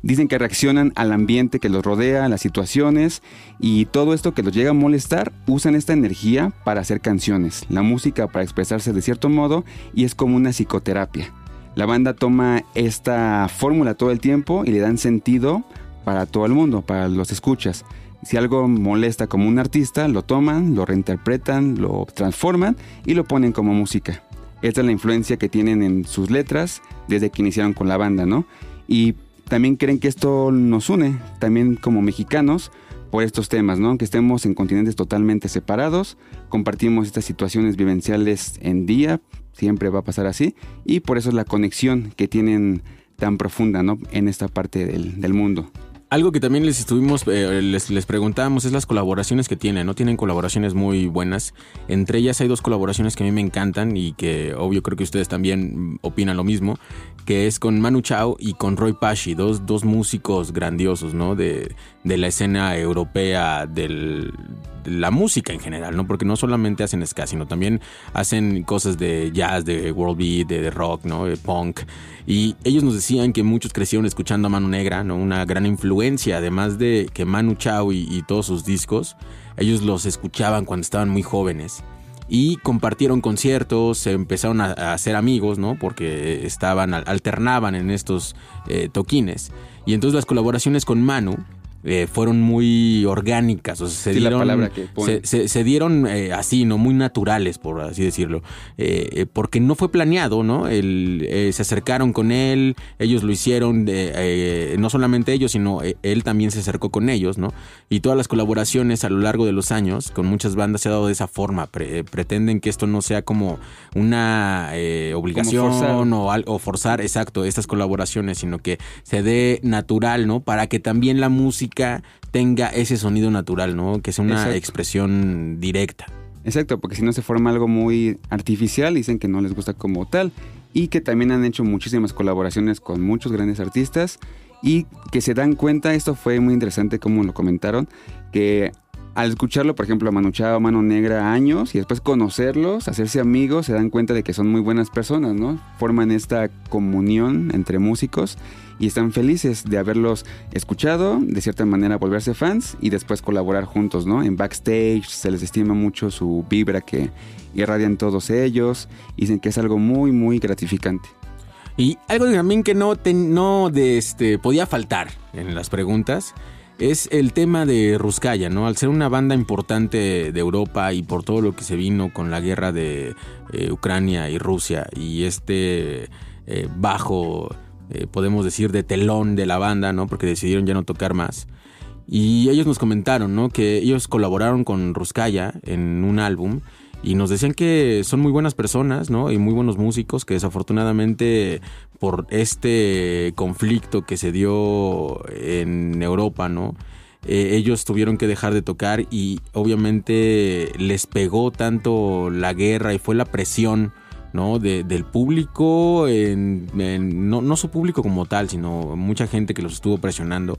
Dicen que reaccionan al ambiente que los rodea, a las situaciones y todo esto que los llega a molestar, usan esta energía para hacer canciones, la música para expresarse de cierto modo y es como una psicoterapia. La banda toma esta fórmula todo el tiempo y le dan sentido para todo el mundo, para los escuchas. Si algo molesta como un artista, lo toman, lo reinterpretan, lo transforman y lo ponen como música. Esta es la influencia que tienen en sus letras desde que iniciaron con la banda, ¿no? Y también creen que esto nos une, también como mexicanos, por estos temas, ¿no? Aunque estemos en continentes totalmente separados, compartimos estas situaciones vivenciales en día, siempre va a pasar así, y por eso es la conexión que tienen tan profunda, ¿no? En esta parte del, del mundo. Algo que también les estuvimos, eh, les, les preguntábamos es las colaboraciones que tienen, ¿no? Tienen colaboraciones muy buenas. Entre ellas hay dos colaboraciones que a mí me encantan y que obvio creo que ustedes también opinan lo mismo, que es con Manu Chao y con Roy Pashi, dos, dos músicos grandiosos, ¿no? De, de la escena europea del, de la música en general, ¿no? Porque no solamente hacen ska, sino también hacen cosas de jazz, de world beat, de, rock, ¿no? De punk. Y ellos nos decían que muchos crecieron escuchando a Manu Negra, ¿no? Una gran influencia, además de que Manu Chao y, todos sus discos, ellos los escuchaban cuando estaban muy jóvenes. Y compartieron conciertos, se empezaron a, a hacer amigos, ¿no? Porque estaban, alternaban en estos eh, toquines. Y entonces las colaboraciones con Manu eh, fueron muy orgánicas, o sea, se Sí, dieron, que se, ponen. se- se dieron eh, así, ¿no? Muy naturales, por así decirlo. Eh, eh, porque no fue planeado, ¿no? El, se acercaron con él, ellos lo hicieron, no solamente ellos, sino él también se acercó con ellos, ¿no? Y todas las colaboraciones a lo largo de los años con muchas bandas se ha dado de esa forma. Pre- pretenden que esto no sea como una obligación forzar. o, al- o forzar, exacto, estas colaboraciones, sino que se dé natural, ¿no? Para que también la música tenga ese sonido natural, ¿no? Que sea una Exacto. expresión directa. Exacto, porque si no se forma algo muy artificial, dicen que no les gusta como tal. Y que también han hecho muchísimas colaboraciones con muchos grandes artistas. Y que se dan cuenta, esto fue muy interesante como lo comentaron, que al escucharlo, por ejemplo, a Manu Chao, Mano Negra, años, y después conocerlos, hacerse amigos, se dan cuenta de que son muy buenas personas, ¿no? Forman esta comunión entre músicos y están felices de haberlos escuchado, de cierta manera volverse fans y después colaborar juntos, ¿no? En backstage se les estima mucho su vibra que irradian todos ellos, dicen que es algo muy, muy gratificante. Y algo también que no, te- no de este, podía faltar en las preguntas es el tema de Ruskaya, ¿no? Al ser una banda importante de Europa y por todo lo que se vino con la guerra de eh, Ucrania y Rusia y este eh, bajo, eh, podemos decir, de telón de la banda, ¿no? Porque decidieron ya no tocar más. Y ellos nos comentaron, ¿no? Que ellos colaboraron con Ruskaya en un álbum y nos decían que son muy buenas personas, ¿no? Y muy buenos músicos que desafortunadamente por este conflicto que se dio en Europa, ¿no? Eh, ellos tuvieron que dejar de tocar y obviamente les pegó tanto la guerra y fue la presión ¿no? De- del público, en- en- no, no su público como tal, sino mucha gente que los estuvo presionando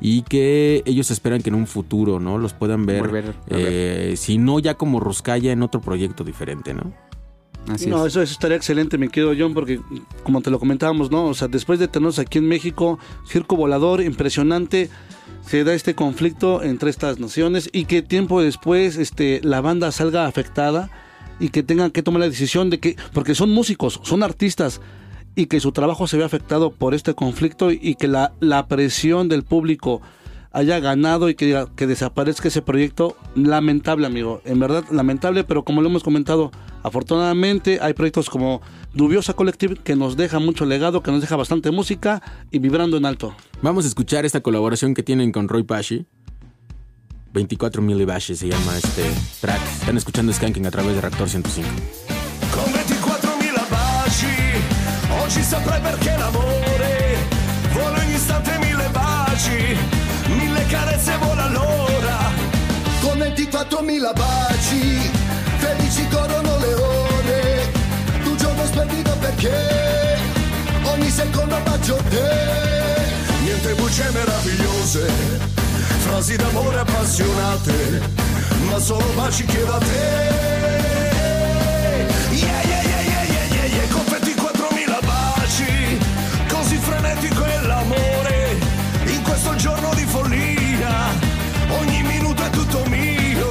y que ellos esperan que en un futuro, ¿no? Los puedan ver, Volver eh, si no ya como Ruscaya en otro proyecto diferente, ¿no? Así no, es. eso, eso estaría excelente, mi querido John, porque como te lo comentábamos, ¿no? O sea, después de tenernos aquí en México, circo volador, impresionante, se da este conflicto entre estas naciones y que tiempo después este, la banda salga afectada y que tengan que tomar la decisión de que, porque son músicos, son artistas, y que su trabajo se ve afectado por este conflicto y que la, la presión del público haya ganado y que, que desaparezca ese proyecto, lamentable amigo, en verdad lamentable, pero como lo hemos comentado, afortunadamente hay proyectos como Dubiosa Collective que nos deja mucho legado, que nos deja bastante música y vibrando en alto. Vamos a escuchar esta colaboración que tienen con Roy Pashi. 24 millibashi se llama este track. Están escuchando Skanking a través de Reactor 105. Con 24.000 baci Oggi saprai perché l'amore Vola ogni istante mille baci Mille carezze vola l'ora Con 24.000 baci, felici corrono le ore. Tu giorno splendido perché ogni secondo bacio te. Niente bugie meravigliose Frasi d'amore appassionate Ma solo baci chiedo a te. Yeah, yeah, yeah, yeah, yeah, yeah, yeah Con 24.000 baci Così frenetico è l'amore In questo giorno di follia Ogni minuto è tutto mio.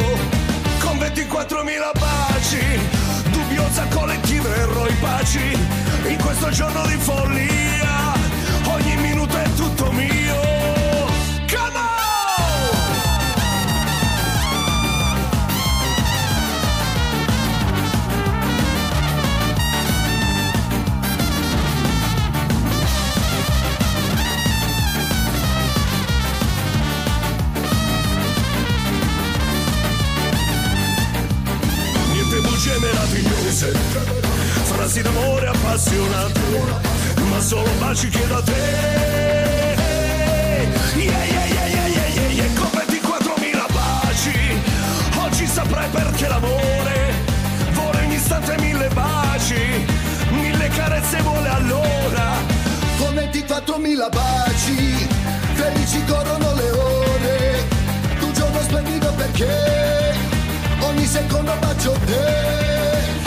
Con 24.000 baci Dubbiosa collettiva e eroi paci In questo giorno di follia Ogni minuto è tutto mio sempre frasi d'amore appassionate ma solo baci che a te. Yeah, yeah, yeah, yeah, yeah, yeah, yeah. come di 4000 baci. Oggi saprai perché l'amore vuole ogni istante mille baci mille carezze vuole allora. Come di 4000 baci felici corrono le ore. Tu giorno splendido perché ogni secondo bacio te.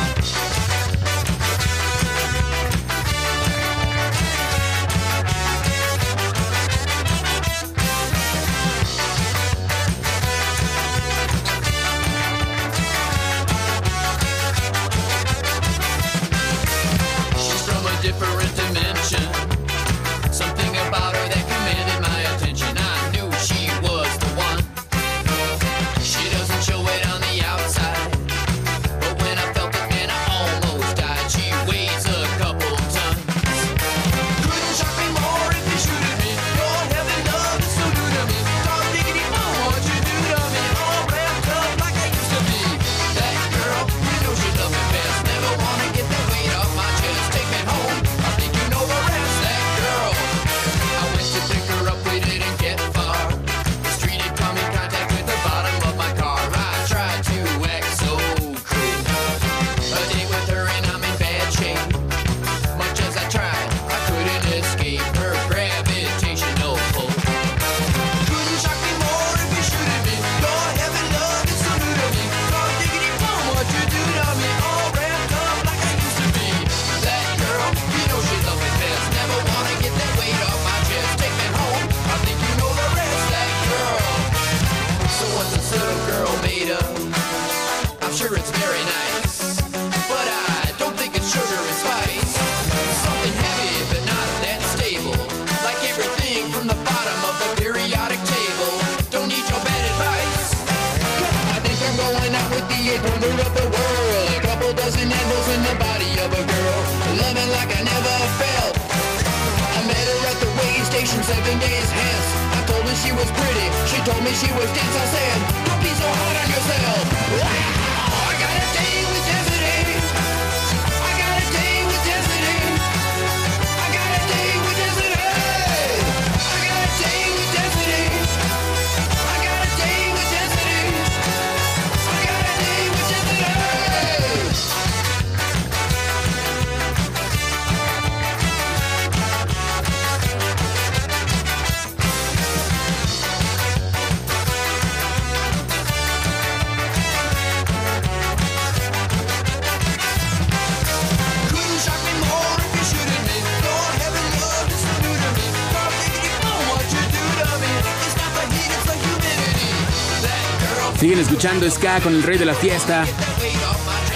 escuchando Ska con el rey de la fiesta.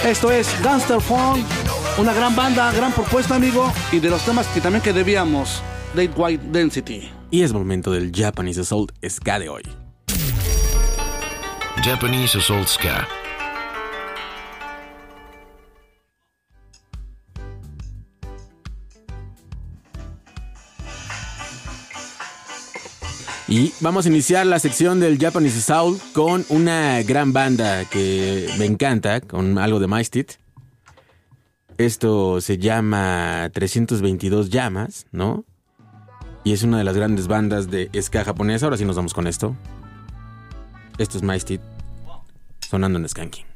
Esto es Gangster Funk, una gran banda, gran propuesta, amigo, y de los temas que también que debíamos, Date White Density. Y es momento del Japanese Assault Ska de hoy. Japanese Assault Ska Y vamos a iniciar la sección del Japanese Soul con una gran banda que me encanta, con algo de Mystit. Esto se llama 322 Llamas, ¿no? Y es una de las grandes bandas de ska japonesa. Ahora sí nos vamos con esto. Esto es Mystit sonando en Skanking.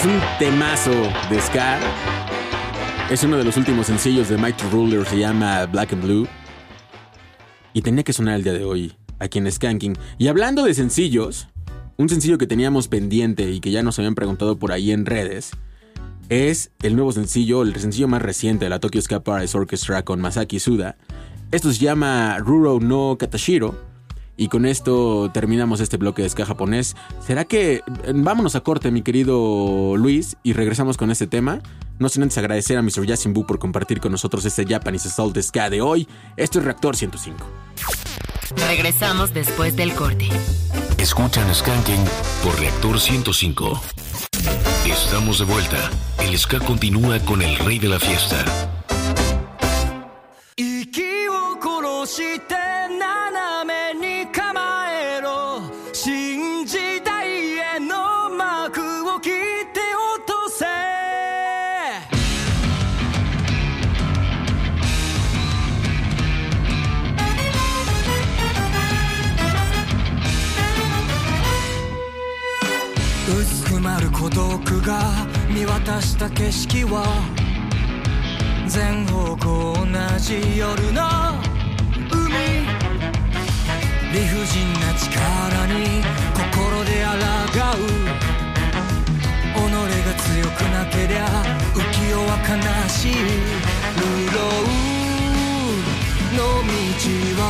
Es un temazo de ska. Es uno de los últimos sencillos de Mighty Ruler, se llama Black and Blue. Y tenía que sonar el día de hoy, aquí en Skanking. Y hablando de sencillos, un sencillo que teníamos pendiente y que ya nos habían preguntado por ahí en redes, es el nuevo sencillo, el sencillo más reciente de la Tokyo Ska Paradise Orchestra con Masaki Suda. Esto se llama Ruro no Katashiro. Y con esto terminamos este bloque de ska japonés. ¿Será que vámonos a corte, mi querido Luis, y regresamos con este tema? No sin antes agradecer a Mr. Yasin por compartir con nosotros este Japanese Assault de ska de hoy. Esto es Reactor 105. Regresamos después del corte. Escuchan Skanking por Reactor 105. Estamos de vuelta. El ska continúa con el rey de la fiesta. した景色は全方向同じ夜の海。理不尽な力に心で抗う。己が強くなけりゃ浮世は悲しい。流浪の道は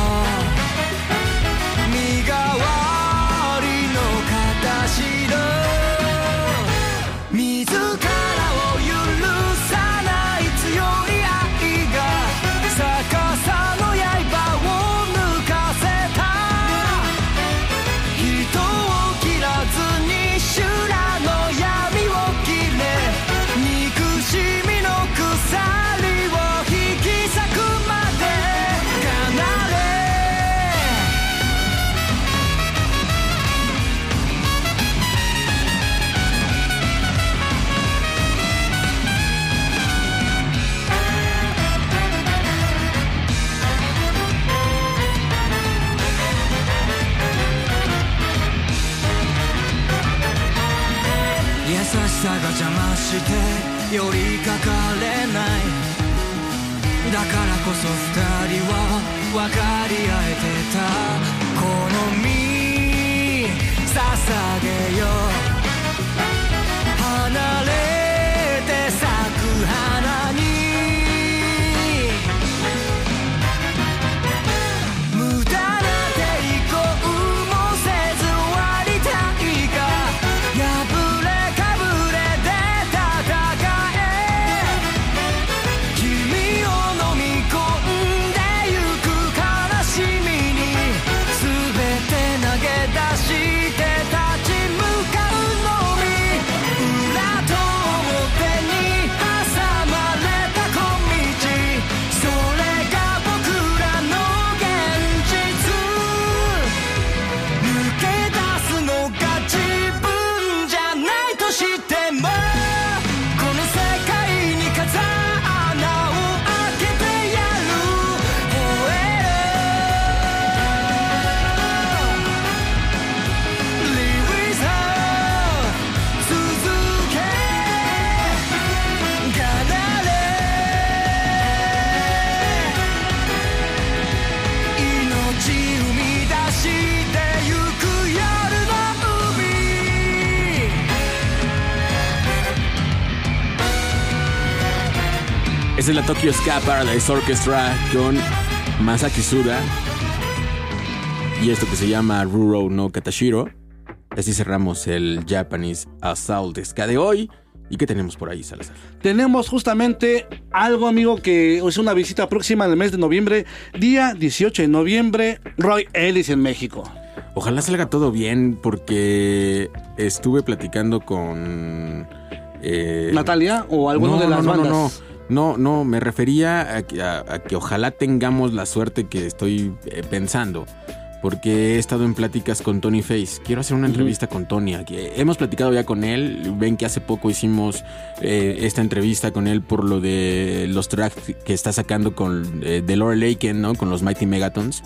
Tokyo Ska Paradise Orchestra con Masaki Suda. Y esto que se llama Ruro no Katashiro. Así cerramos el Japanese Assault Ska de hoy. ¿Y qué tenemos por ahí, Salazar? Tenemos justamente algo, amigo, que es una visita próxima en el mes de noviembre, día 18 de noviembre, Roy Ellis en México. Ojalá salga todo bien porque estuve platicando con... eh, Natalia o alguno de las no, bandas. No, no, no, no, me refería a que, a- a que ojalá tengamos la suerte que estoy eh, pensando. Porque he estado en pláticas con Tony Face. Quiero hacer una entrevista con Tony. aquí. Hemos platicado ya con él. Ven que hace poco hicimos eh, esta entrevista con él por lo de los tracks que está sacando con eh, de Laura Laken, ¿no? Con los Mighty Megatons.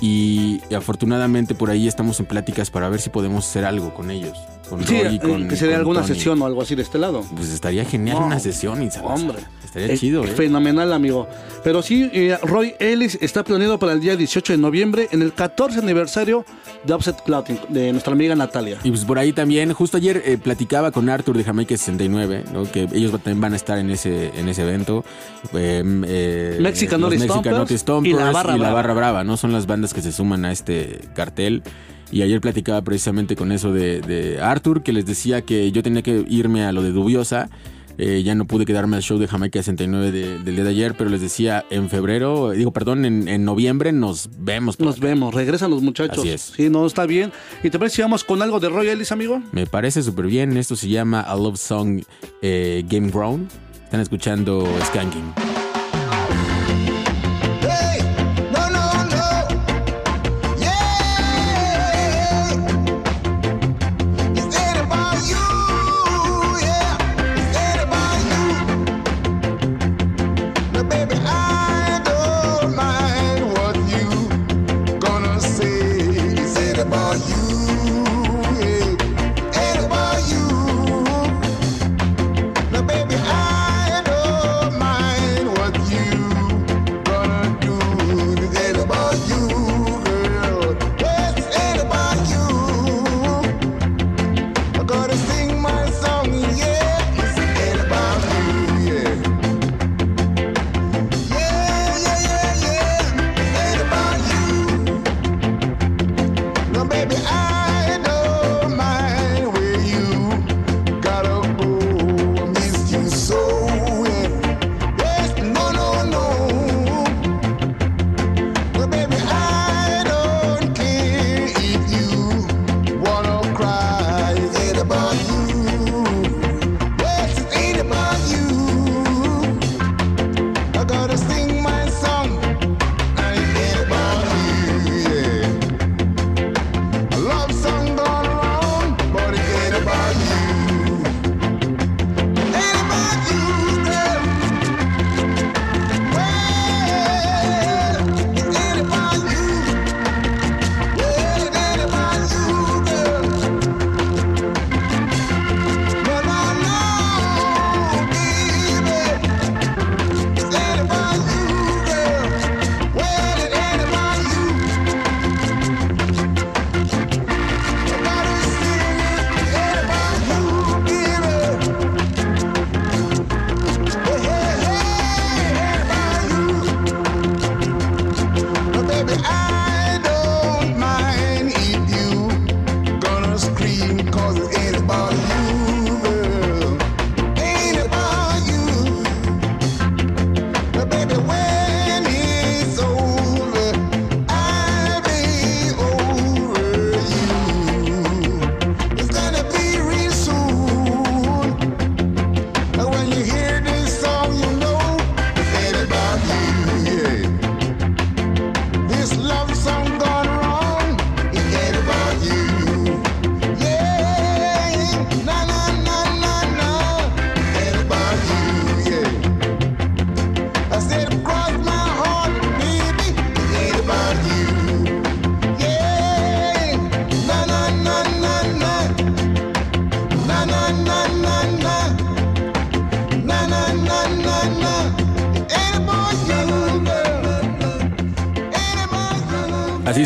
Y, y afortunadamente por ahí estamos en pláticas para ver si podemos hacer algo con ellos. Con Sí, Roy y eh, con que sería con alguna Tony. sesión o algo así de este lado. Pues estaría genial No, una sesión, y Hombre. Estaría Es chido, ¿eh? Fenomenal, amigo. Pero sí, eh, Roy Ellis está planeado para el día 18 de noviembre en el 14 aniversario de Offset Clothing de nuestra amiga Natalia. Y pues por ahí también, justo ayer eh, platicaba con Arthur de Jamaica 69, ¿no? que ellos también van a estar en ese, en ese evento. Eh, Mexican Stompers Stompers y la Barra Brava. Barra Brava, ¿no? Son las bandas que se suman a este cartel. Y ayer platicaba precisamente con eso de, de Arthur, que les decía que yo tenía que irme a lo de Dubiosa. Eh, ya no pude quedarme al show de Jamaica 69 de- del día de ayer, pero les decía en febrero, digo, perdón, en, en noviembre nos vemos. Nos vemos, regresan los muchachos. Así es. Sí, no, está bien. ¿Y te parece si vamos con algo de Roy Ellis, amigo? Me parece súper bien. Esto se llama A Love Song eh, Game Grown. Están escuchando Skanking.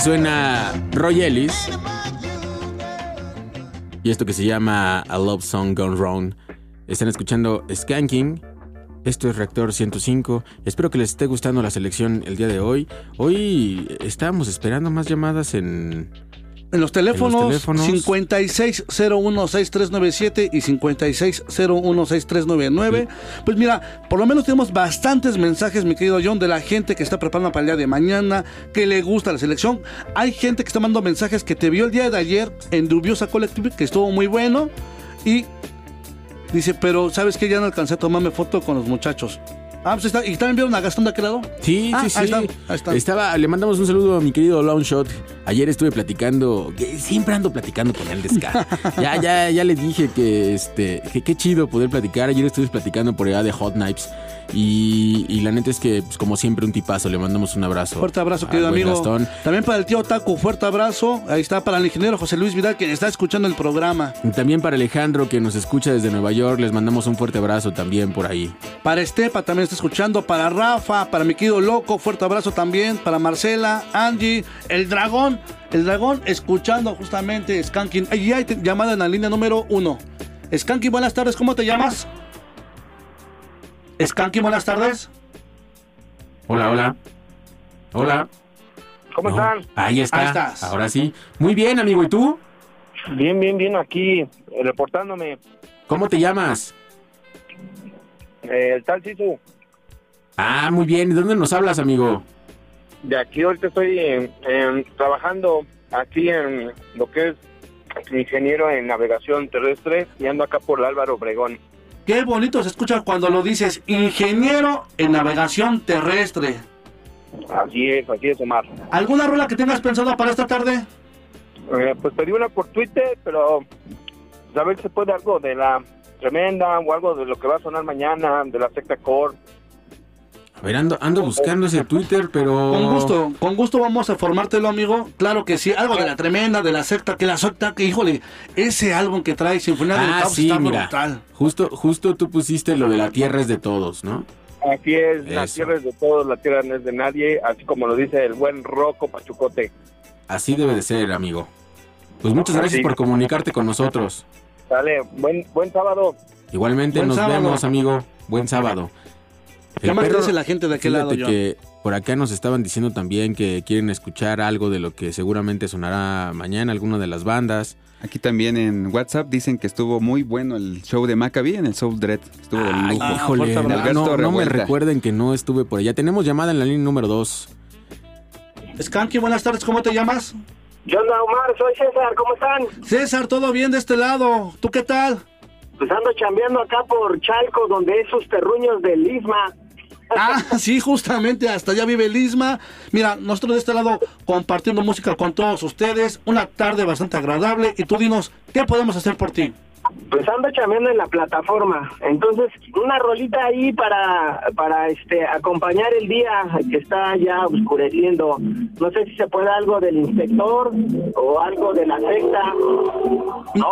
Suena Roy Ellis. Y esto que se llama A Love Song Gone Wrong. Están escuchando Skanking. Esto es Reactor 105. Espero que les esté gustando la selección el día de hoy. Hoy estábamos esperando más llamadas en... En los teléfonos, En los teléfonos. 56016397 y 56016399. Pues mira, por lo menos tenemos bastantes mensajes, mi querido John, de la gente que está preparando para el día de mañana, que le gusta la selección. Hay gente que está mandando mensajes que te vio el día de ayer en Dubiosa Collective, que estuvo muy bueno. Y dice, pero ¿sabes que Ya no alcancé a tomarme foto con los muchachos. Ah, pues está. ¿Y también vieron a Gastón de aquel lado? Sí, Ah, sí, sí. ahí están. Estaba, le mandamos un saludo a mi querido Longshot, Ayer estuve platicando, que siempre ando platicando con el de ska. (laughs) ya, ya, ya le dije que este, que qué chido poder platicar. Ayer estuve platicando por allá de Hot Knives. Y, y la neta es que, pues, como siempre, un tipazo. Le mandamos un abrazo. Fuerte abrazo, querido amigo. Gastón. También para el tío Taco, fuerte abrazo. Ahí está para el ingeniero José Luis Vidal, quien está escuchando el programa. Y también para Alejandro, que nos escucha desde Nueva York. Les mandamos un fuerte abrazo también por ahí. Para Estepa también está escuchando. Para Rafa, para mi querido Loco, fuerte abrazo también. Para Marcela, Angie, el dragón. El dragón escuchando justamente Skanking. Ahí hay llamada en la línea número uno. Skanking, buenas tardes, ¿cómo te llamas? Skanking, buenas tardes. Hola, hola. Hola. ¿Cómo No, están? Ahí está. Ahí estás. Ahora sí. Muy bien, amigo. ¿Y tú? Bien, bien, bien, aquí reportándome. ¿Cómo te llamas? Eh, el tal Sisu, Ah, muy bien. ¿De dónde nos hablas, amigo? de aquí ahorita estoy trabajando aquí en lo que es ingeniero en navegación terrestre y ando acá por el Álvaro Obregón. Qué bonito se escucha cuando lo dices, ingeniero en navegación terrestre. Así es, así es, Omar. ¿Alguna rola que tengas pensada para esta tarde? Eh, pues pedí una por Twitter, pero a ver si puede algo de la tremenda o algo de lo que va a sonar mañana, de la secta core. A ver, ando, ando buscando ese Twitter, pero... Con gusto, con gusto vamos a formártelo, amigo. Claro que sí, algo de la tremenda, de la secta, que la secta, que híjole, ese álbum que trae Sinfonía del Ah, Caos sí, está mira. brutal. Justo, justo tú pusiste lo de la tierra es de todos, ¿no? Así es, la tierra es de todos, la tierra no es de nadie, así como lo dice el buen Rocco Pachucote. Así debe de ser, amigo. Pues muchas gracias Sí. por comunicarte con nosotros. Sale, buen, buen sábado. Igualmente Buen nos sábado. vemos, amigo. Buen sábado. ¿Qué más dice la gente de aquel lado, John? que por acá nos estaban diciendo también que quieren escuchar algo de lo que seguramente sonará mañana, alguna de las bandas. Aquí también en WhatsApp dicen que estuvo muy bueno el show de Maccabi en el Soul Dread. Estuvo de Ay, lujo. híjole, no, no me recuerden que no estuve por allá. Tenemos llamada en la línea número 2. Skanky, buenas tardes, ¿cómo te llamas? Yo onda, Omar, soy César, ¿cómo están? César, todo bien de este lado. ¿Tú qué tal? Pues ando chambeando acá por Chalco, donde esos terruños del Isma. Ah, sí, justamente, hasta allá vive Lisma. Mira, nosotros de este lado compartiendo música con todos ustedes. Una tarde bastante agradable. Y tú dinos, ¿qué podemos hacer por ti? Pues ando chambeando en la plataforma. Entonces, una rolita ahí para, para este acompañar el día que está ya oscureciendo. No sé si se puede algo del inspector o algo de la secta.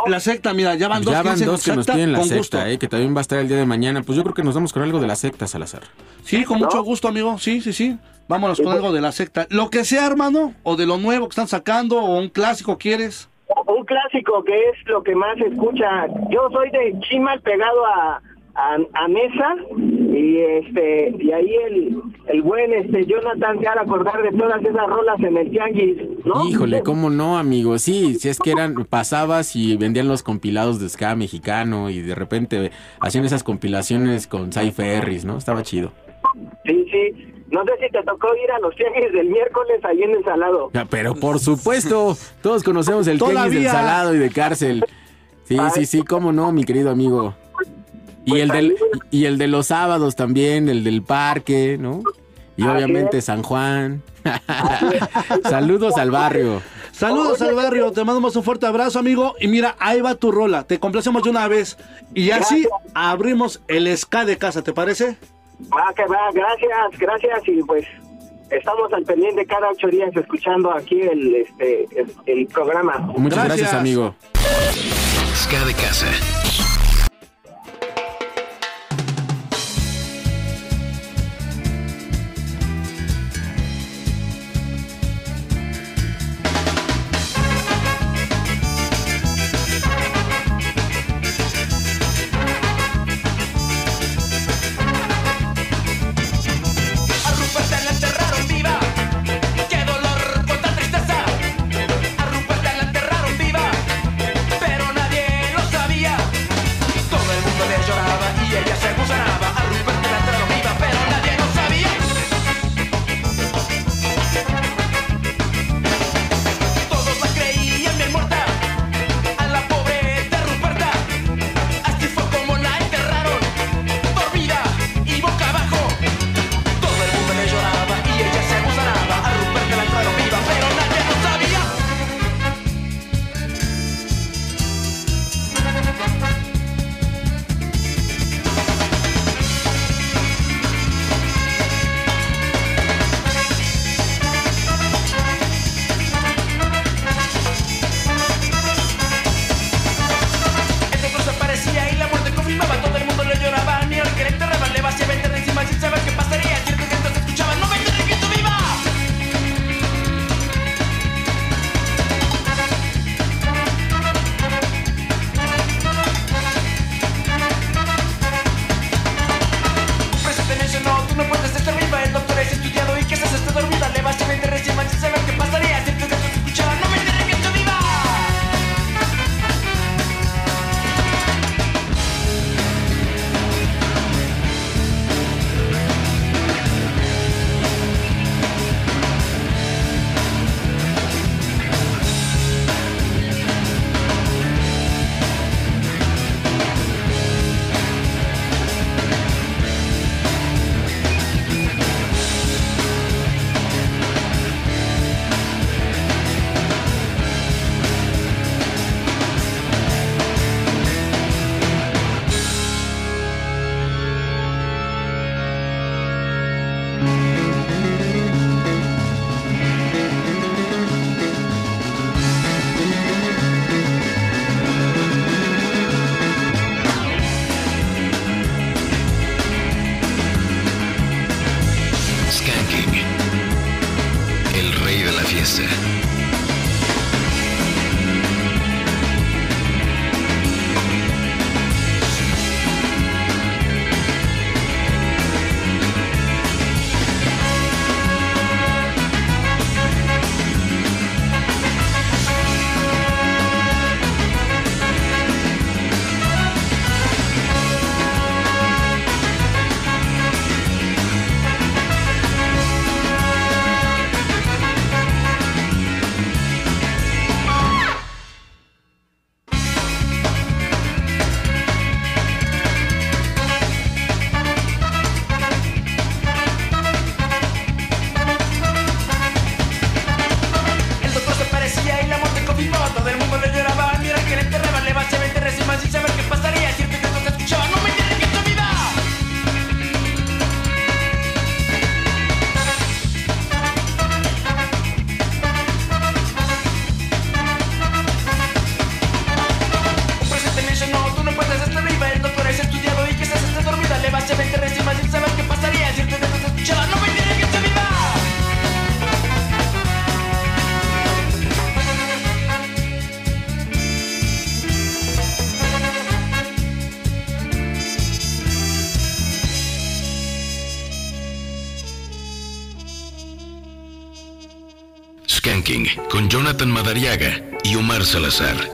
La secta, mira, ya van dos, Ya van dicen dos que nos piden la secta, eh, que también va a estar el día de mañana. Pues yo creo que nos vamos con algo de la secta, Salazar. Sí, con mucho gusto, amigo. Sí, sí, sí. Vámonos con algo de la secta. Lo que sea, hermano, o de lo nuevo que están sacando, o un clásico quieres. Un clásico que es lo que más se escucha. Yo soy de Chimal pegado a, a, a Mesa y este y ahí el, el buen este Jonathan se ha acordar de todas esas rolas en el tianguis, ¿no? Híjole, ¿cómo no, amigo? Sí, si es que eran, pasabas y vendían los compilados de ska mexicano y de repente hacían esas compilaciones con Cy Ferris, ¿no? Estaba chido. Sí, sí. No sé si te tocó ir a los tianguis del miércoles ahí en el Salado. Ya, pero por supuesto, todos conocemos el tenis Todavía. del salado y de cárcel. Sí, sí, sí, cómo no, mi querido amigo. Y el del y el de los sábados también, el del parque, ¿no? Y obviamente. San Juan. (laughs) Saludos al barrio. Saludos al barrio, te mandamos un fuerte abrazo, amigo. Y mira, ahí va tu rola. Te complacemos de una vez. Y así abrimos el ska de casa, ¿te parece? Va, que va, gracias, gracias y pues estamos al pendiente cada ocho días escuchando aquí el este el, el programa. Muchas gracias, amigo. Ska de casa. Y Omar Salazar.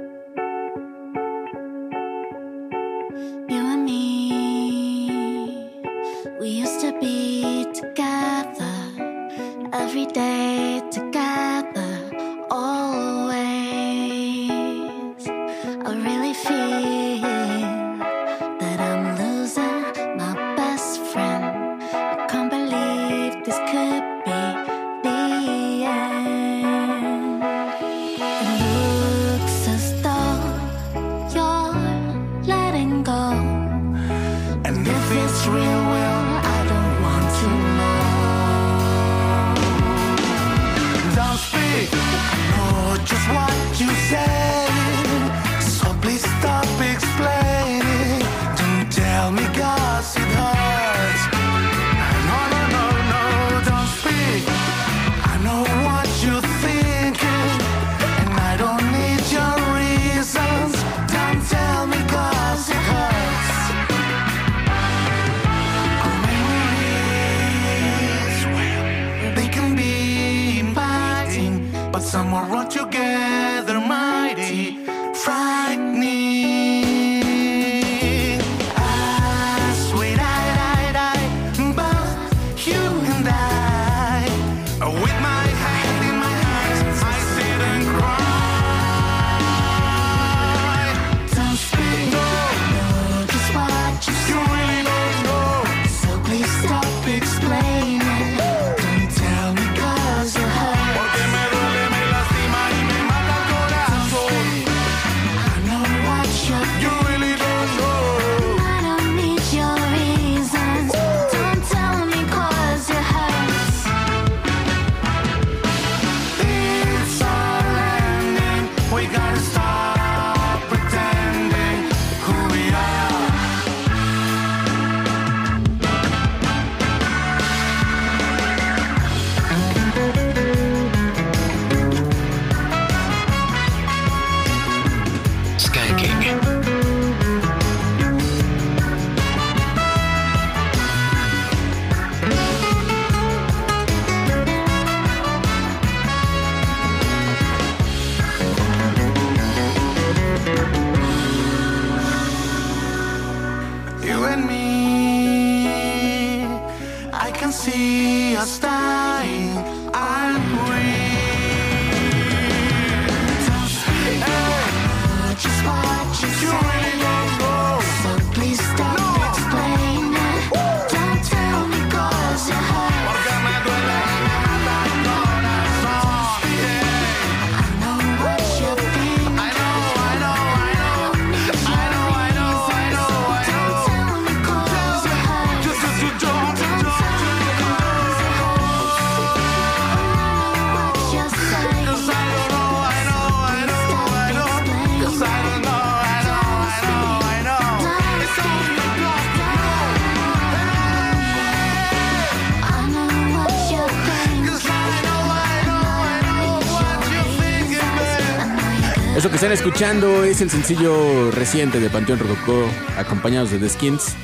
Están escuchando es el sencillo reciente de Panteón Rococó, acompañados de The Skins.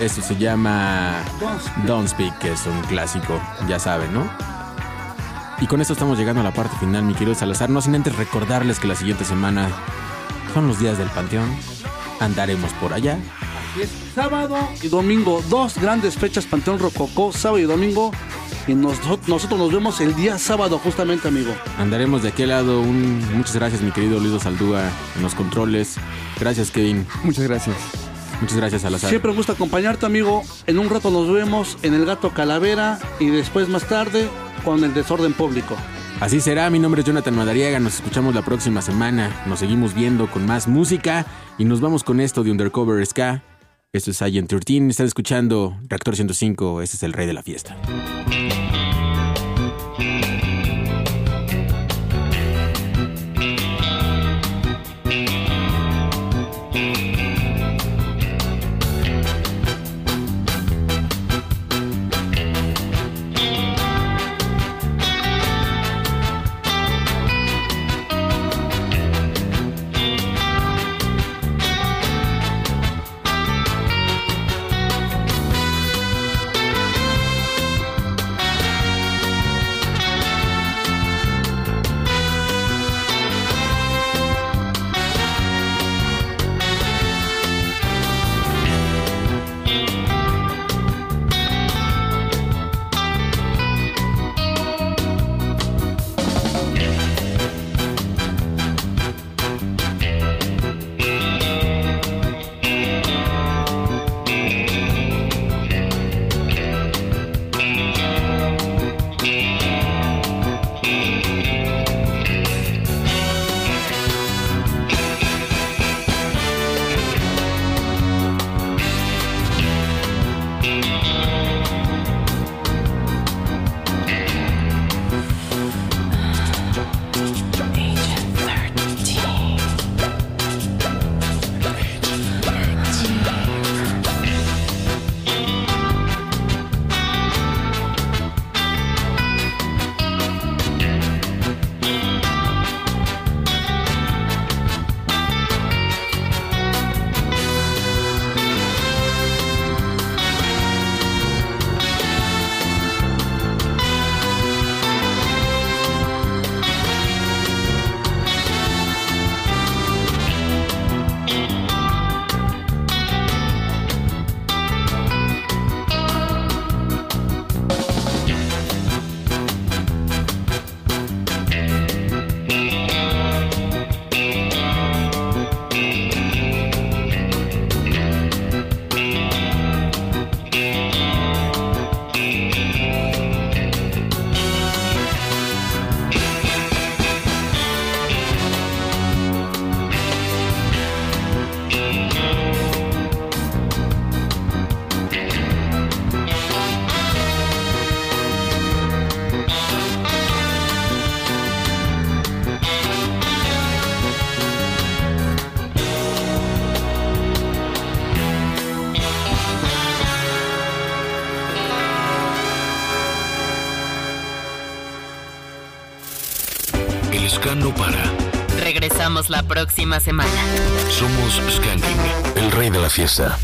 Esto se llama Don't Speak, que es un clásico, ya saben, ¿no? Y con esto estamos llegando a la parte final, mi querido Salazar. No sin antes recordarles que la siguiente semana son los días del Panteón. Andaremos por allá. Sábado y domingo, dos grandes fechas Panteón Rococó, sábado y domingo. Y nos- nosotros nos vemos el día sábado justamente, amigo. Andaremos de aquel lado. Un, muchas gracias, mi querido Luis Saldúa, en los controles. Gracias, Kevin. Muchas gracias. Muchas gracias, Salazar. Siempre me gusta acompañarte, amigo. En un rato nos vemos en el Gato Calavera y después más tarde con el Desorden Público. Así será, mi nombre es Jonathan Madariaga, nos escuchamos la próxima semana, nos seguimos viendo con más música y nos vamos con esto de Undercover Ska. Esto es Agent 13, están escuchando Reactor 105, ese es el rey de la fiesta. Próxima semana. Somos Skanking, el rey de la fiesta.